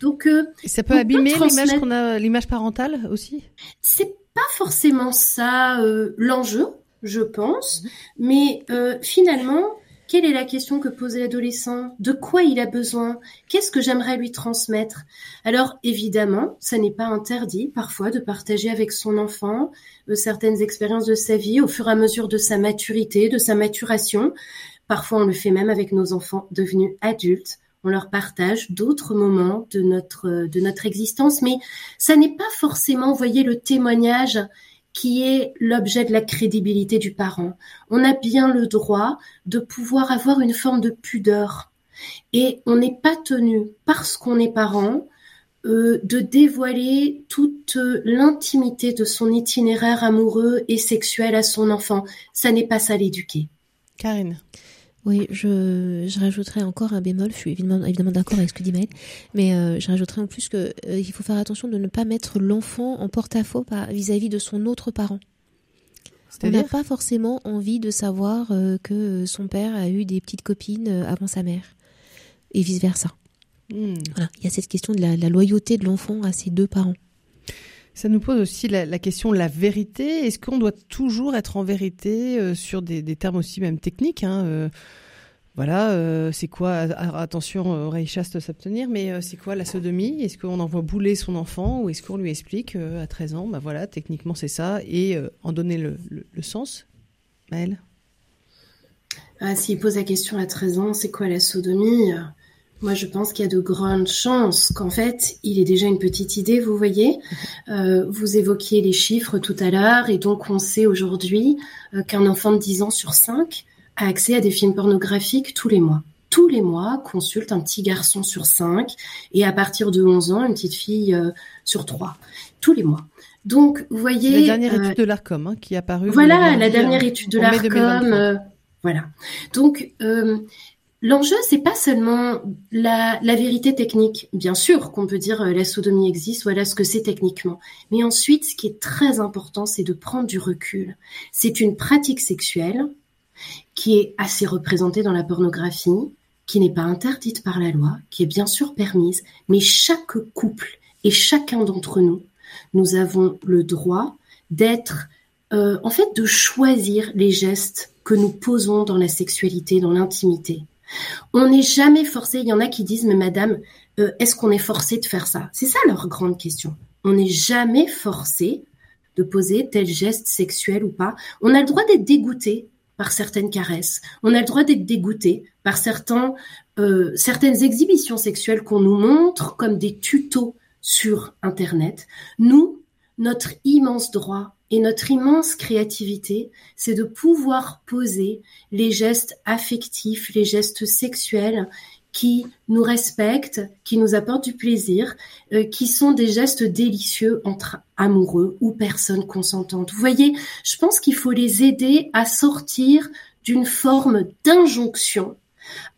Donc, ça peut abîmer l'image qu'on a, l'image parentale aussi? C'est pas forcément ça l'enjeu, je pense, mhm. mais finalement quelle est la question que pose l'adolescent? De quoi il a besoin? Qu'est-ce que j'aimerais lui transmettre? Alors évidemment, ça n'est pas interdit parfois de partager avec son enfant euh, certaines expériences de sa vie au fur et à mesure de sa maturité, de sa maturation. Parfois, on le fait même avec nos enfants devenus adultes. On leur partage d'autres moments de notre de notre existence, mais ça n'est pas forcément, voyez, le témoignage qui est l'objet de la crédibilité du parent. On a bien le droit de pouvoir avoir une forme de pudeur. Et on n'est pas tenu, parce qu'on est parent, euh, de dévoiler toute l'intimité de son itinéraire amoureux et sexuel à son enfant. Ça n'est pas ça l'éduquer. Karine. Oui, je, je rajouterais encore un bémol. Je suis évidemment, évidemment d'accord avec ce que dit Maëlle, mais euh, je rajouterais en plus que euh, il faut faire attention de ne pas mettre l'enfant en porte-à-faux vis-à-vis de son autre parent. On n'a pas forcément envie de savoir euh, que son père a eu des petites copines avant sa mère, et vice versa. Hmm. Voilà, il y a cette question de la, la loyauté de l'enfant à ses deux parents. Ça nous pose aussi la, question de la vérité. Est-ce qu'on doit toujours être en vérité euh, sur des, termes aussi même techniques hein, euh, Voilà, euh, c'est quoi Attention, oreille chaste s'abstenir, mais c'est quoi la sodomie? Est-ce qu'on envoie bouler son enfant ou est-ce qu'on lui explique à 13 ans, bah voilà, techniquement c'est ça, et en donner le, sens? Maëlle? Ah, S'il pose la question à 13 ans, c'est quoi la sodomie? Moi, je pense qu'il y a de grandes chances qu'en fait, il ait déjà une petite idée, vous voyez. Euh, vous évoquiez les chiffres tout à l'heure, et donc on sait aujourd'hui euh, qu'un enfant de 10 ans sur 5 a accès à des films pornographiques tous les mois. Tous les mois, consulte un petit garçon sur 5, et à partir de 11 ans, une petite fille euh, sur 3. Tous les mois. Donc, vous voyez... La dernière étude de l'ARCOM hein, qui est apparue. Voilà, la dernière étude de l'ARCOM. voilà. Donc, L'enjeu, c'est pas seulement la, vérité technique. Bien sûr qu'on peut dire euh, la sodomie existe, voilà ce que c'est techniquement. Mais ensuite, ce qui est très important, c'est de prendre du recul. C'est une pratique sexuelle qui est assez représentée dans la pornographie, qui n'est pas interdite par la loi, qui est bien sûr permise, mais chaque couple et chacun d'entre nous, nous avons le droit d'être euh, en fait, de choisir les gestes que nous posons dans la sexualité, dans l'intimité. On n'est jamais forcé. Il y en a qui disent, mais madame, euh, est-ce qu'on est forcé de faire ça? C'est ça leur grande question. On n'est jamais forcé de poser tel geste sexuel ou pas. On a le droit d'être dégoûté par certaines caresses. On a le droit d'être dégoûté par certains, euh, certaines exhibitions sexuelles qu'on nous montre comme des tutos sur Internet. Nous, notre immense droit et notre immense créativité, c'est de pouvoir poser les gestes affectifs, les gestes sexuels qui nous respectent, qui nous apportent du plaisir, euh, qui sont des gestes délicieux entre amoureux ou personnes consentantes. Vous voyez, je pense qu'il faut les aider à sortir d'une forme d'injonction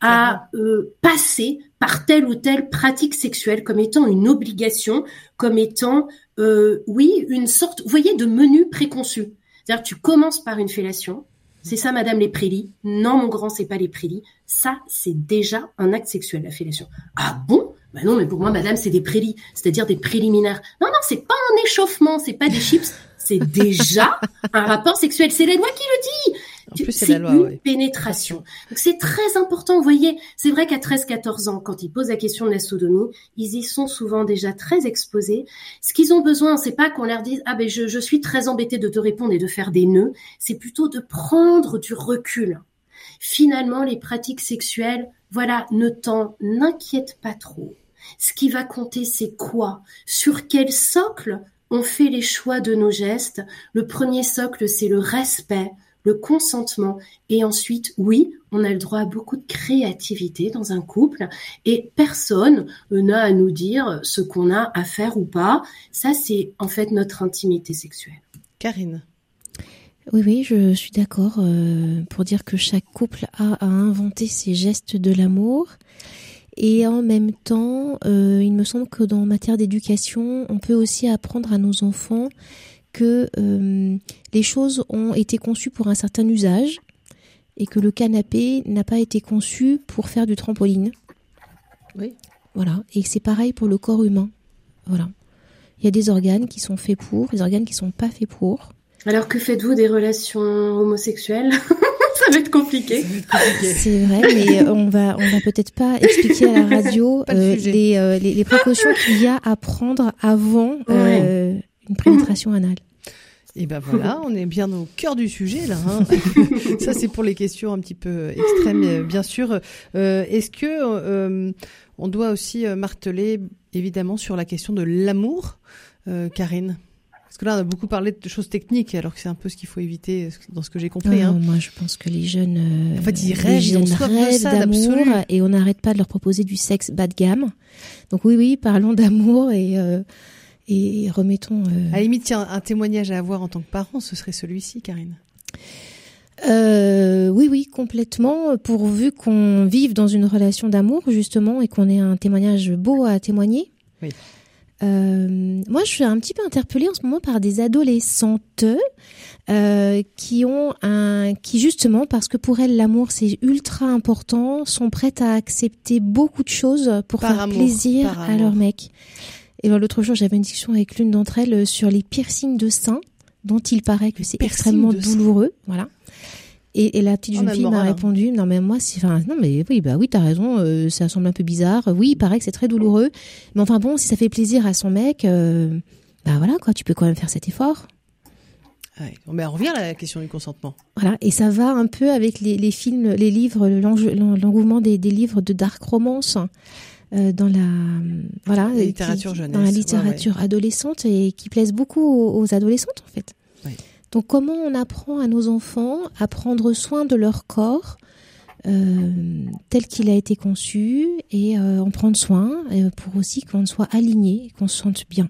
à euh, passer par telle ou telle pratique sexuelle comme étant une obligation, comme étant, euh, oui, une sorte, vous voyez, de menu préconçu. C'est-à-dire tu commences par une fellation, c'est ça, Madame les prélis. Non, mon grand, c'est pas les prélis. Ça, c'est déjà un acte sexuel, la fellation. Ah bon? Ben non, mais pour moi, Madame, c'est des prélis, c'est-à-dire des préliminaires. Non, non, c'est pas un échauffement, c'est pas des chips, c'est déjà un rapport sexuel. C'est la loi qui le dit c'est une pénétration. Donc c'est très important. Vous voyez, c'est vrai qu'à 13-14 ans, quand ils posent la question de la sodomie, ils y sont souvent déjà très exposés. Ce qu'ils ont besoin, c'est pas qu'on leur dise ah ben je, je suis très embêté de te répondre et de faire des nœuds. C'est plutôt de prendre du recul. Finalement, les pratiques sexuelles, voilà, ne t'en inquiète pas trop. Ce qui va compter, c'est quoi? Sur quel socle on fait les choix de nos gestes? Le premier socle, c'est le respect, le consentement. Et ensuite, oui, on a le droit à beaucoup de créativité dans un couple et personne n'a à nous dire ce qu'on a à faire ou pas. Ça, c'est en fait notre intimité sexuelle. Karine. Oui, oui, je suis d'accord euh, pour dire que chaque couple a à inventer ses gestes de l'amour. Et en même temps, euh, il me semble que dans matière d'éducation, on peut aussi apprendre à nos enfants que euh, les choses ont été conçues pour un certain usage et que le canapé n'a pas été conçu pour faire du trampoline. Oui. Voilà. Et c'est pareil pour le corps humain. Voilà. Il y a des organes qui sont faits pour, des organes qui sont pas faits pour. Alors que faites-vous des relations homosexuelles [laughs] Ça va être compliqué. C'est vrai, mais on va on va peut-être pas expliquer à la [laughs] radio euh, euh, les, les, précautions qu'il y a à prendre avant une pénétration anale. Et ben voilà, on est bien au cœur du sujet là. Hein. [laughs] Ça c'est pour les questions un petit peu extrêmes, bien sûr. Euh, est-ce que euh, on doit aussi euh, marteler évidemment sur la question de l'amour, Karine? Parce que là, on a beaucoup parlé de choses techniques, alors que c'est un peu ce qu'il faut éviter dans ce que j'ai compris. Hein. Moi, je pense que les jeunes, en fait, ils rêvent, d'amour et on n'arrête pas de leur proposer du sexe bas de gamme. Donc oui, oui, parlons d'amour et et remettons. Euh... À la limite, tiens, un témoignage à avoir en tant que parent, ce serait celui-ci, Karine. Euh, oui, oui, complètement. Pourvu qu'on vive dans une relation d'amour, justement, et qu'on ait un témoignage beau à témoigner. Oui. Euh, moi, je suis un petit peu interpellée en ce moment par des adolescentes euh, qui ont un, qui justement, parce que pour elles l'amour c'est ultra important, sont prêtes à accepter beaucoup de choses pour faire plaisir à leur mec. Et l'autre jour, j'avais une discussion avec l'une d'entre elles euh, sur les piercings de sein, dont il paraît que c'est extrêmement douloureux. Voilà. Et, et, la petite jeune fille m'a répondu non mais moi c'est enfin non mais oui bah oui t'as raison euh, ça semble un peu bizarre oui il paraît que c'est très douloureux mais enfin bon si ça fait plaisir à son mec euh, bah voilà quoi tu peux quand même faire cet effort ouais. mais on revient à la question du consentement voilà et ça va un peu avec les, les films les livres l'engouement des, des livres de dark romance dans la voilà la littérature jeunesse, dans la littérature adolescente et qui plaisent beaucoup aux, adolescentes en fait. Donc comment on apprend à nos enfants à prendre soin de leur corps euh, tel qu'il a été conçu et euh, en prendre soin euh, pour aussi qu'on soit aligné, qu'on se sente bien?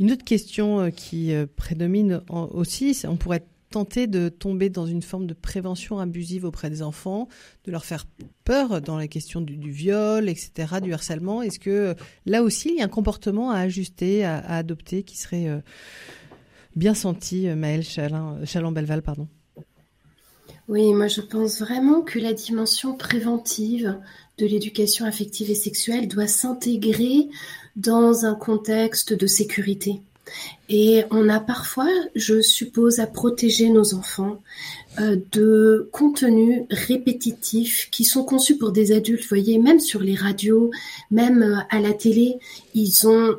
Une autre question qui prédomine aussi, on pourrait tenter de tomber dans une forme de prévention abusive auprès des enfants, de leur faire peur dans la question du, viol, etc., du harcèlement Est-ce que là aussi, il y a un comportement à ajuster, à, adopter qui serait euh, bien senti, euh, Maëlle Chaland-Belval, pardon? Oui, moi je pense vraiment que la dimension préventive de l'éducation affective et sexuelle doit s'intégrer dans un contexte de sécurité. Et on a parfois, je suppose, à protéger nos enfants euh, de contenus répétitifs qui sont conçus pour des adultes. Vous voyez, même sur les radios, même euh, à la télé, ils ont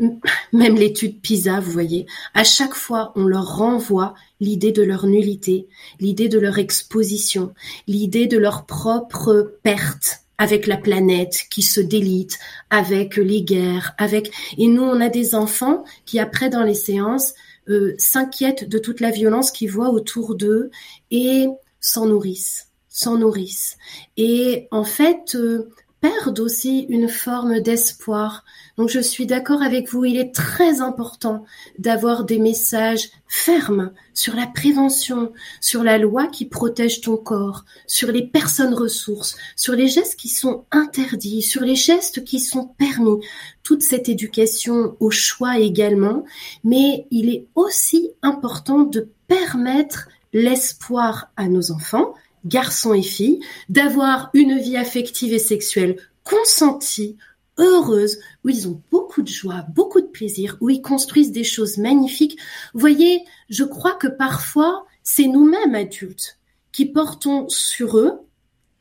[laughs] même l'étude PISA, vous voyez, à chaque fois, on leur renvoie l'idée de leur nullité, l'idée de leur exposition, l'idée de leur propre perte avec la planète qui se délite, avec les guerres, avec et nous on a des enfants qui après dans les séances euh, s'inquiètent de toute la violence qu'ils voient autour d'eux et s'en nourrissent, s'en nourrissent. Et en fait, euh, perdent aussi une forme d'espoir. Donc je suis d'accord avec vous, il est très important d'avoir des messages fermes sur la prévention, sur la loi qui protège ton corps, sur les personnes ressources, sur les gestes qui sont interdits, sur les gestes qui sont permis. Toute cette éducation au choix également, mais il est aussi important de permettre l'espoir à nos enfants garçons et filles, d'avoir une vie affective et sexuelle consentie, heureuse, où ils ont beaucoup de joie, beaucoup de plaisir, où ils construisent des choses magnifiques. Vous voyez, je crois que parfois, c'est nous-mêmes adultes qui portons sur eux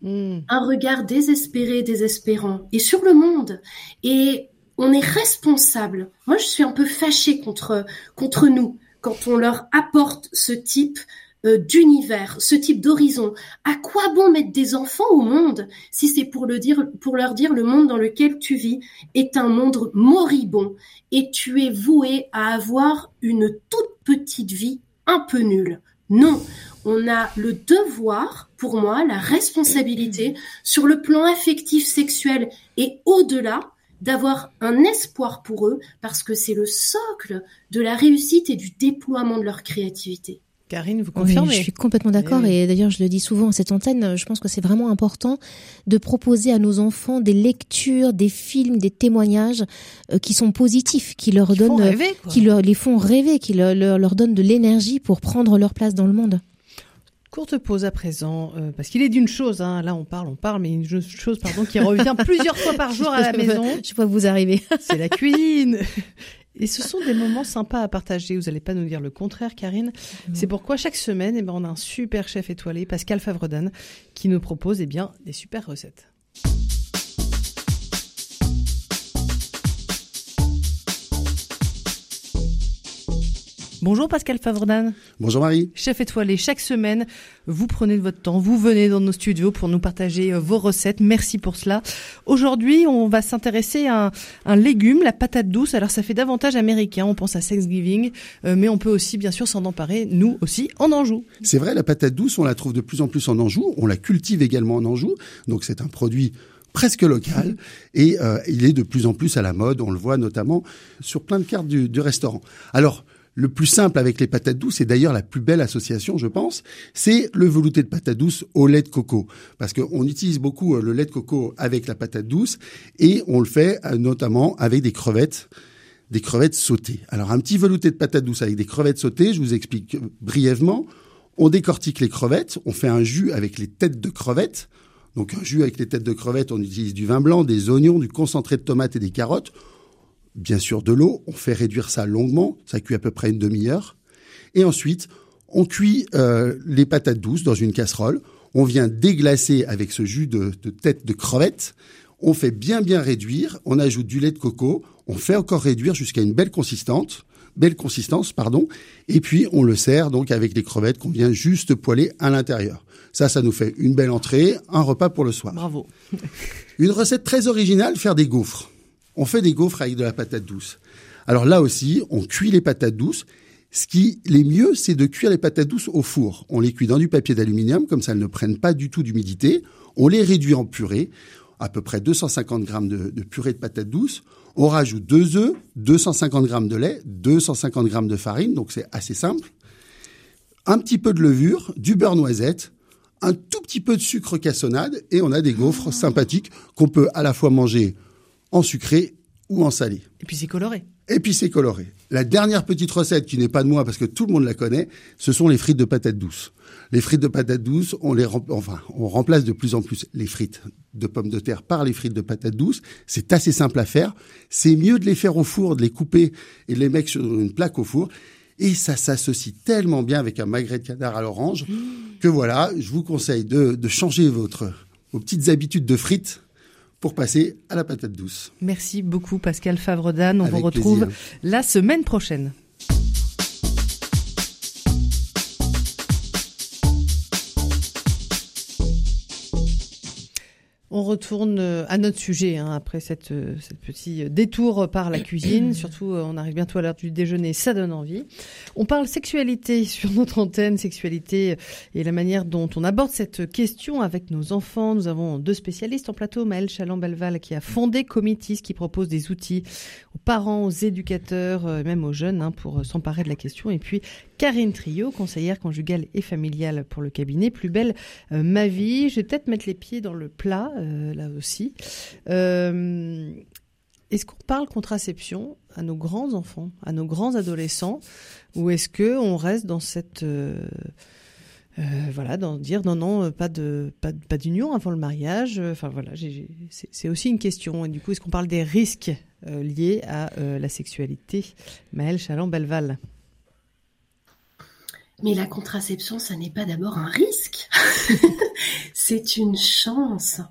hmm. un regard désespéré, désespérant, et sur le monde. Et on est responsable. Moi, je suis un peu fâchée contre, contre nous quand on leur apporte ce type d'univers, ce type d'horizon. À quoi bon mettre des enfants au monde si c'est pour, le dire, pour leur dire le monde dans lequel tu vis est un monde moribond et tu es voué à avoir une toute petite vie un peu nulle? Non, on a le devoir, pour moi, la responsabilité sur le plan affectif, sexuel et au-delà d'avoir un espoir pour eux parce que c'est le socle de la réussite et du déploiement de leur créativité. Karine, vous confirmez Je suis complètement d'accord eh et, d'ailleurs je le dis souvent à cette antenne, je pense que c'est vraiment important de proposer à nos enfants des lectures, des films, des témoignages euh, qui sont positifs, qui leur donnent, qui leur, les font rêver, qui leur, leur, donnent de l'énergie pour prendre leur place dans le monde. Courte pause à présent, euh, parce qu'il est d'une chose, hein, là on parle, on parle, mais une chose pardon qui revient [laughs] plusieurs fois par jour à la maison. Je vois que vous arrivez. C'est la cuisine. [laughs] Et ce sont des moments sympas à partager. Vous n'allez pas nous dire le contraire, Karine. C'est pourquoi chaque semaine, eh ben, on a un super chef étoilé, Pascal Favredan, qui nous propose eh bien, des super recettes. Bonjour Pascal Favredan. Bonjour Marie. Chef étoilé, chaque semaine, vous prenez de votre temps, vous venez dans nos studios pour nous partager euh, vos recettes. Merci pour cela. Aujourd'hui, on va s'intéresser à un, légume, la patate douce. Alors ça fait davantage américain, on pense à Thanksgiving, euh, mais on peut aussi bien sûr s'en emparer, nous aussi, en Anjou. C'est vrai, la patate douce, on la trouve de plus en plus en Anjou. On la cultive également en Anjou. Donc c'est un produit presque local [laughs] et euh, il est de plus en plus à la mode. On le voit notamment sur plein de cartes du, du restaurant. Alors, le plus simple avec les patates douces, et d'ailleurs la plus belle association, je pense, c'est le velouté de patate douce au lait de coco. Parce qu'on utilise beaucoup euh, le lait de coco avec la patate douce, et on le fait euh, notamment avec des crevettes des crevettes sautées. Alors un petit velouté de patate douce avec des crevettes sautées, je vous explique brièvement. On décortique les crevettes, on fait un jus avec les têtes de crevettes. Donc un jus avec les têtes de crevettes, on utilise du vin blanc, des oignons, du concentré de tomates et des carottes bien sûr de l'eau, on fait réduire ça longuement, ça cuit à peu près une demi-heure, et ensuite on cuit euh, les patates douces dans une casserole, on vient déglacer avec ce jus de, tête de crevette, on fait bien bien réduire, on ajoute du lait de coco, on fait encore réduire jusqu'à une belle consistance, belle consistance pardon, et puis on le sert donc avec les crevettes qu'on vient juste poêler à l'intérieur. Ça, ça nous fait une belle entrée, un repas pour le soir. Bravo. une recette très originale, faire des gaufres on fait des gaufres avec de la patate douce. Alors là aussi, on cuit les patates douces. Ce qui est mieux, c'est de cuire les patates douces au four. On les cuit dans du papier d'aluminium, comme ça elles ne prennent pas du tout d'humidité. On les réduit en purée, à peu près 250 grammes de, purée de patates douces. On rajoute deux œufs, 250 grammes de lait, 250 grammes de farine, donc c'est assez simple. Un petit peu de levure, du beurre noisette, un tout petit peu de sucre cassonade, et on a des gaufres sympathiques qu'on peut à la fois manger en sucré ou en salé. Et puis c'est coloré. Et puis c'est coloré. La dernière petite recette qui n'est pas de moi parce que tout le monde la connaît, ce sont les frites de patates douces. Les frites de patates douces, on les enfin, on remplace de plus en plus les frites de pommes de terre par les frites de patates douces. C'est assez simple à faire. C'est mieux de les faire au four, de les couper et de les mettre sur une plaque au four. Et ça s'associe tellement bien avec un magret de canard à l'orange que voilà, je vous conseille de, de changer votre, vos petites habitudes de frites pour passer à la patate douce. Merci beaucoup Pascal Favredan. On vous retrouve la semaine prochaine. On retourne euh, à notre sujet hein, après cette, euh, cette petit détour par la cuisine. [clears throat] Surtout, euh, on arrive bientôt à l'heure du déjeuner, ça donne envie. On parle sexualité sur notre antenne, sexualité et la manière dont on aborde cette question avec nos enfants. Nous avons deux spécialistes en plateau, Maëlle Chaland-Belval qui a fondé Comitis, qui propose des outils aux parents, aux éducateurs, même aux jeunes hein, pour s'emparer de la question. Et puis Karine Trio, conseillère conjugale et familiale pour le cabinet Plus belle ma vie. Je vais peut-être mettre les pieds dans le plat euh, là aussi. Euh, est-ce qu'on parle contraception à nos grands enfants, à nos grands adolescents, ou est-ce que on reste dans cette euh, voilà, dans dire non, non, pas d'union avant le mariage. Enfin voilà, c'est aussi une question. Et du coup, est-ce qu'on parle des risques liés à la sexualité? Maëlle Chaland-Belval. Mais la contraception, ça n'est pas d'abord un risque. [laughs] c'est une chance.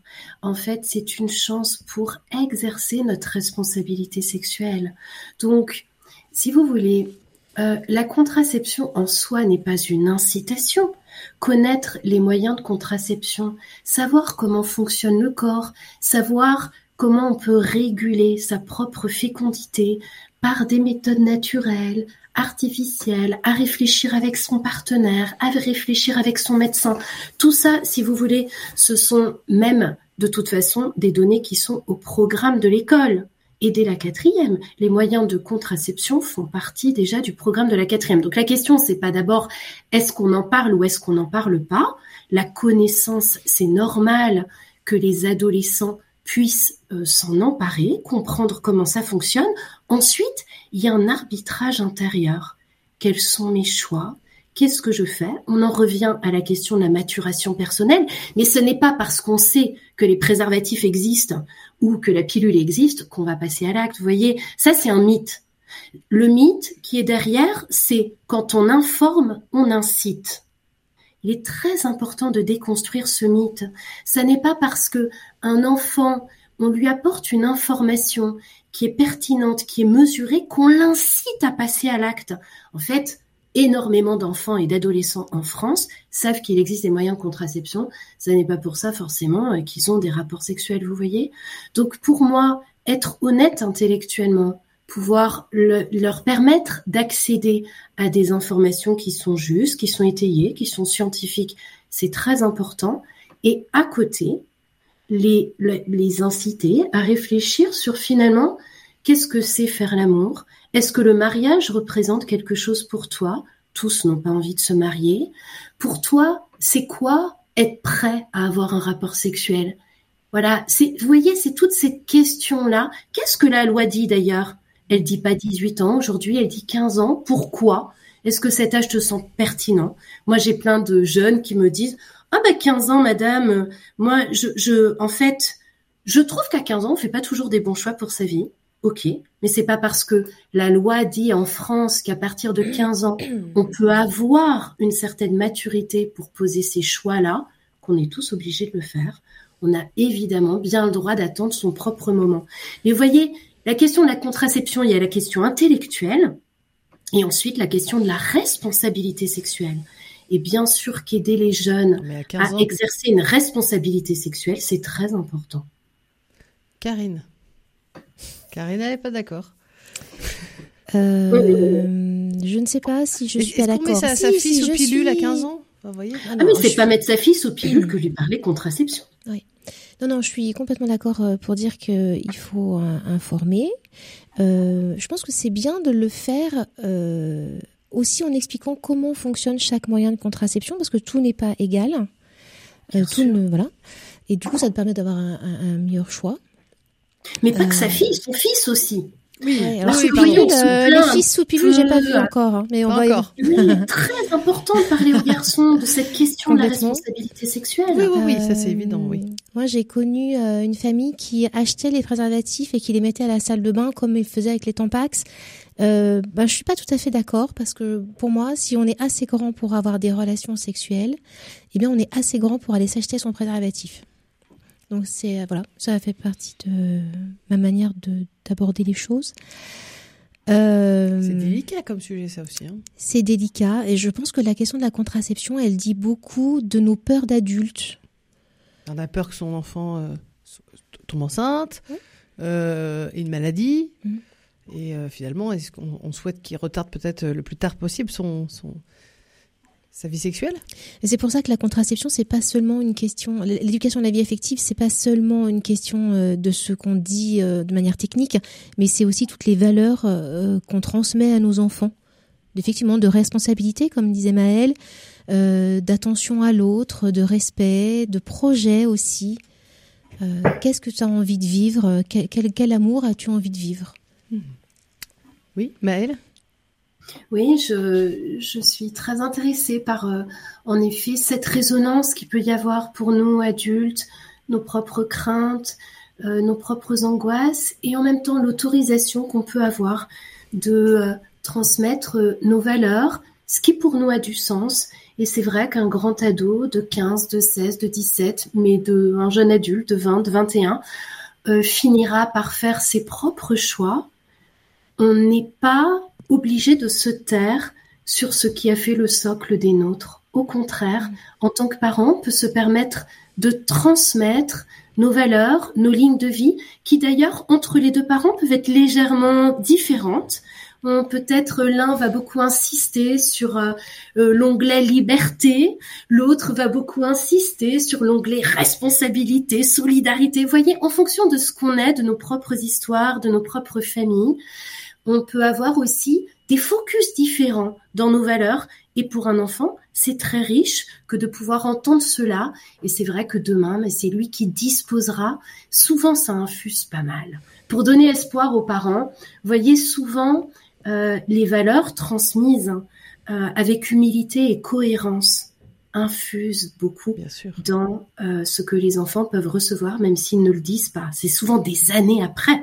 En fait, c'est une chance pour exercer notre responsabilité sexuelle. Donc, si vous voulez, euh, la contraception en soi n'est pas une incitation. Connaître les moyens de contraception, savoir comment fonctionne le corps, savoir comment on peut réguler sa propre fécondité par des méthodes naturelles, artificielle, à réfléchir avec son partenaire, à réfléchir avec son médecin. Tout ça, si vous voulez, ce sont même de toute façon des données qui sont au programme de l'école. Et dès la quatrième, les moyens de contraception font partie déjà du programme de la quatrième. Donc la question, c'est pas d'abord est-ce qu'on en parle ou est-ce qu'on n'en parle pas? La connaissance, c'est normal que les adolescents puissent euh, s'en emparer, comprendre comment ça fonctionne. Ensuite, il y a un arbitrage intérieur. Quels sont mes choix? Qu'est-ce que je fais? On en revient à la question de la maturation personnelle, mais ce n'est pas parce qu'on sait que les préservatifs existent ou que la pilule existe qu'on va passer à l'acte. Vous voyez, ça c'est un mythe. Le mythe qui est derrière, c'est quand on informe, on incite. Il est très important de déconstruire ce mythe. Ça n'est pas parce que un enfant, on lui apporte une information qui est pertinente, qui est mesurée, qu'on l'incite à passer à l'acte. En fait, énormément d'enfants et d'adolescents en France savent qu'il existe des moyens de contraception. Ça n'est pas pour ça forcément euh, qu'ils ont des rapports sexuels, vous voyez. Donc pour moi, être honnête intellectuellement, pouvoir leur permettre d'accéder à des informations qui sont justes, qui sont étayées, qui sont scientifiques. C'est très important. Et à côté, les, les inciter à réfléchir sur finalement qu'est-ce que c'est faire l'amour? Est-ce que le mariage représente quelque chose pour toi? Tous n'ont pas envie de se marier. Pour toi, c'est quoi être prêt à avoir un rapport sexuel? Voilà, vous voyez, c'est toutes ces questions-là. Qu'est-ce que la loi dit d'ailleurs? Elle dit pas 18 ans aujourd'hui, elle dit 15 ans. Pourquoi Est-ce que cet âge te semble pertinent? Moi, j'ai plein de jeunes qui me disent "Ah ben 15 ans madame, moi je, je en fait, je trouve qu'à 15 ans, on fait pas toujours des bons choix pour sa vie." OK, mais c'est pas parce que la loi dit en France qu'à partir de 15 ans, on peut avoir une certaine maturité pour poser ces choix-là qu'on est tous obligés de le faire. On a évidemment bien le droit d'attendre son propre moment. Mais voyez, la question de la contraception, il y a la question intellectuelle et ensuite la question de la responsabilité sexuelle. Et bien sûr qu'aider les jeunes à, exercer une responsabilité sexuelle, c'est très important. Karine. Karine, elle n'est pas d'accord. Euh, je ne sais pas si je suis pas d'accord. Est-ce qu'on met sa, fille sous pilule à 15 ans? Ah, ah, mais c'est pas mettre sa fille sous pilule que lui parler contraception. Oui. Non, non, je suis complètement d'accord euh, pour dire qu'il faut euh, informer. Euh, je pense que c'est bien de le faire euh, aussi en expliquant comment fonctionne chaque moyen de contraception, parce que tout n'est pas égal. Euh, tout ne, voilà. Et du coup, ça te permet d'avoir un, un, un, meilleur choix. Mais pas que sa fille, son fils aussi. Oui, alors oui, sous pilule, euh, les filles sous pilule, j'ai pas vu encore, hein, mais on Pas va y- encore. [laughs] Oui, très important de parler aux garçons de cette question de la responsabilité sexuelle. Oui, oui, oui, ça c'est Euh, évident, oui. Moi, j'ai connu euh, une famille qui achetait les préservatifs et qui les mettait à la salle de bain comme ils faisaient avec les Tampax. Euh, bah, je suis pas tout à fait d'accord parce que pour moi, si on est assez grand pour avoir des relations sexuelles, eh bien, on est assez grand pour aller s'acheter son préservatif. Donc c'est euh, voilà, ça fait partie de ma manière de d'aborder les choses. Euh, C'est délicat comme sujet ça aussi. Hein. c'est délicat et je pense que la question de la contraception, elle dit beaucoup de nos peurs d'adultes. On a peur que son enfant euh, tombe enceinte, euh, ait une maladie, Mhm. et finalement, est-ce qu'on on souhaite qu'il retarde peut-être le plus tard possible son, son sa vie sexuelle c'est pour ça que la contraception, c'est pas seulement une question. L'éducation de la vie affective, c'est pas seulement une question euh, de ce qu'on dit euh, de manière technique, mais c'est aussi toutes les valeurs euh, qu'on transmet à nos enfants. Effectivement, de responsabilité, comme disait Maëlle, euh, d'attention à l'autre, de respect, de projet aussi. Euh, Qu'est-ce que tu as envie de vivre? Quel, quel, quel amour as-tu envie de vivre? Oui, Maëlle? Oui, je, je suis très intéressée par, euh, en effet, cette résonance qu'il peut y avoir pour nous, adultes, nos propres craintes, euh, nos propres angoisses, et en même temps l'autorisation qu'on peut avoir de euh, transmettre nos valeurs, ce qui pour nous a du sens. Et c'est vrai qu'un grand ado de 15, de 16, de 17, mais de un jeune adulte de 20, de 21, euh, finira par faire ses propres choix. On n'est pas obligé de se taire sur ce qui a fait le socle des nôtres. Au contraire, en tant que parent, on peut se permettre de transmettre nos valeurs, nos lignes de vie, qui d'ailleurs, entre les deux parents, peuvent être légèrement différentes. Peut-être l'un va beaucoup insister sur euh, euh, l'onglet liberté, l'autre va beaucoup insister sur l'onglet responsabilité, solidarité. Vous voyez, en fonction de ce qu'on est, de nos propres histoires, de nos propres familles, on peut avoir aussi des focus différents dans nos valeurs. Et pour un enfant, c'est très riche que de pouvoir entendre cela. Et c'est vrai que demain, c'est lui qui disposera. Souvent, ça infuse pas mal. Pour donner espoir aux parents, voyez souvent euh, les valeurs transmises euh, avec humilité et cohérence infusent beaucoup Bien sûr. dans euh, ce que les enfants peuvent recevoir, même s'ils ne le disent pas. C'est souvent des années après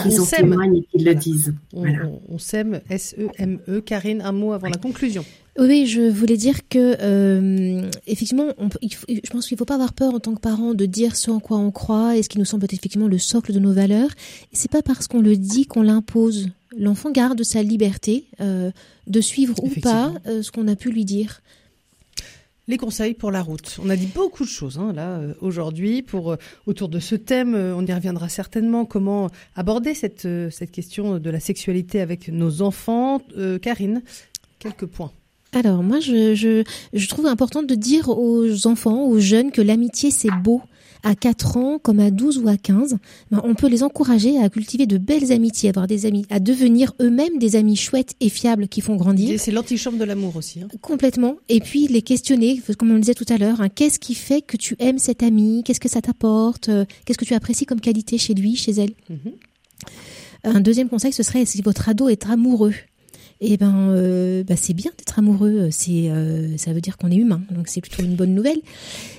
qu'ils en témoignent et qu'ils le Voilà. disent. On, Voilà. on- on s'aime, S-E-M-E. Karine, un mot avant la conclusion. Oui, je voulais dire que euh, effectivement, on peut- il faut- je pense qu'il ne faut pas avoir peur en tant que parent de dire ce en quoi on croit et ce qui nous semble être effectivement le socle de nos valeurs. Et c'est pas parce qu'on le dit qu'on l'impose. L'enfant garde sa liberté euh, de suivre ou pas euh, ce qu'on a pu lui dire. Les conseils pour la route. On a dit beaucoup de choses hein, là euh, aujourd'hui pour euh, autour de ce thème. euh, on y reviendra certainement. Comment aborder cette cette question de la sexualité avec nos enfants. Karine, quelques points. Alors moi, je, je, je trouve important de dire aux enfants, aux jeunes, que l'amitié, c'est beau. À 4 ans, comme à 12 ou à 15, ben, on peut les encourager à cultiver de belles amitiés, à avoir des amis, à devenir eux-mêmes des amis chouettes et fiables qui font grandir. Et C'est l'antichambre de l'amour aussi. hein. Complètement. Et puis les questionner, comme on le disait tout à l'heure, hein, qu'est-ce qui fait que tu aimes cet ami? Qu'est-ce que ça t'apporte? Euh, Qu'est-ce que tu apprécies comme qualité chez lui, chez elle? Mhm. Un deuxième conseil, ce serait si votre ado est amoureux. Eh ben, euh, bah, c'est bien d'être amoureux. C'est, euh, ça veut dire qu'on est humain, donc c'est plutôt une bonne nouvelle.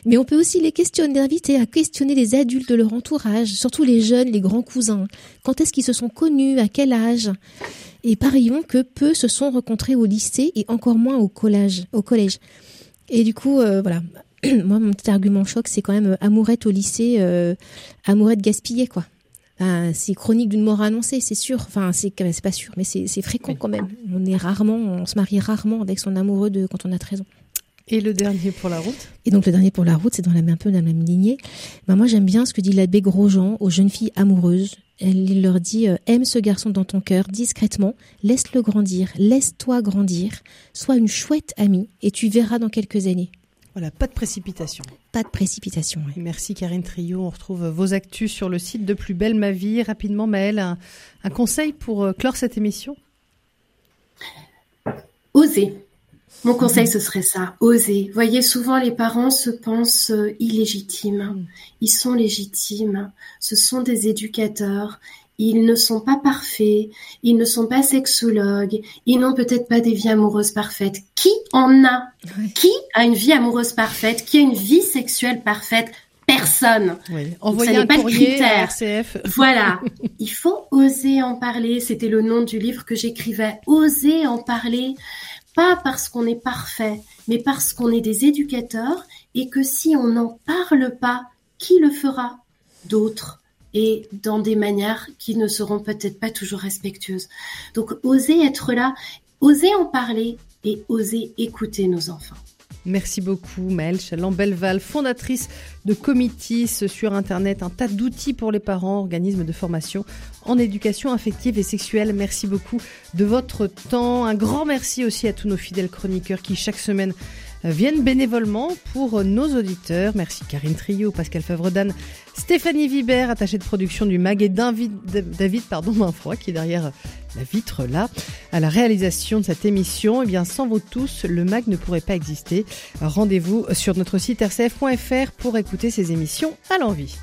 Mais on peut aussi les questionner, inviter à questionner les adultes de leur entourage, surtout les jeunes, les grands cousins. Quand est-ce qu'ils se sont connus? À quel âge? Et parions que peu se sont rencontrés au lycée et encore moins au collège. Au collège. Et du coup, euh, voilà. [clears throat] Moi, mon petit argument choc, c'est quand même euh, amourette au lycée, amourette gaspillée, quoi. C'est chronique d'une mort annoncée, c'est sûr. Enfin, c'est pas sûr, mais c'est c'est fréquent quand même. On est rarement, on se marie rarement avec son amoureux de quand on a 13 ans. Et le dernier pour la route? Et donc le dernier pour la route, c'est dans la, un peu dans la même lignée. Ben, moi, j'aime bien ce que dit l'abbé Grosjean aux jeunes filles amoureuses. Elle il leur dit euh, aime ce garçon dans ton cœur discrètement, laisse-le grandir, laisse-toi grandir, sois une chouette amie et tu verras dans quelques années. Voilà, pas de précipitation. Pas de précipitation. ouais. Merci Karine Trio. On retrouve vos actus sur le site de Plus Belle Ma Vie. Rapidement, Maëlle, un, un conseil pour euh, clore cette émission? Oser. Mon conseil, ce serait ça, oser. Voyez, souvent les parents se pensent euh, illégitimes. Ils sont légitimes. Ce sont des éducateurs. Ils ne sont pas parfaits, ils ne sont pas sexologues, ils n'ont peut-être pas des vies amoureuses parfaites. Qui en a Qui a une vie amoureuse parfaite Qui a une vie sexuelle parfaite Personne. Oui. Envoyer un pas courrier à RCF. Voilà. [laughs] Il faut oser en parler. C'était le nom du livre que j'écrivais. Oser en parler. Pas parce qu'on est parfait, mais parce qu'on est des éducateurs et que si on n'en parle pas, qui le fera? D'autres et dans des manières qui ne seront peut-être pas toujours respectueuses. Donc, oser être là, oser en parler et oser écouter nos enfants. Merci beaucoup Maëlle Chaland-Belval, fondatrice de Comitis sur Internet, un tas d'outils pour les parents, organisme de formation en éducation affective et sexuelle. Merci beaucoup de votre temps. Un grand merci aussi à tous nos fidèles chroniqueurs qui chaque semaine viennent bénévolement pour nos auditeurs. Merci Karine Trio, Pascal Favredan, Stéphanie Vibert, attachée de production du MAG, et David, pardon, qui est derrière la vitre là. À la réalisation de cette émission, eh bien, sans vous tous, le MAG ne pourrait pas exister. Rendez-vous sur notre site rcf.fr pour écouter ces émissions à l'envie.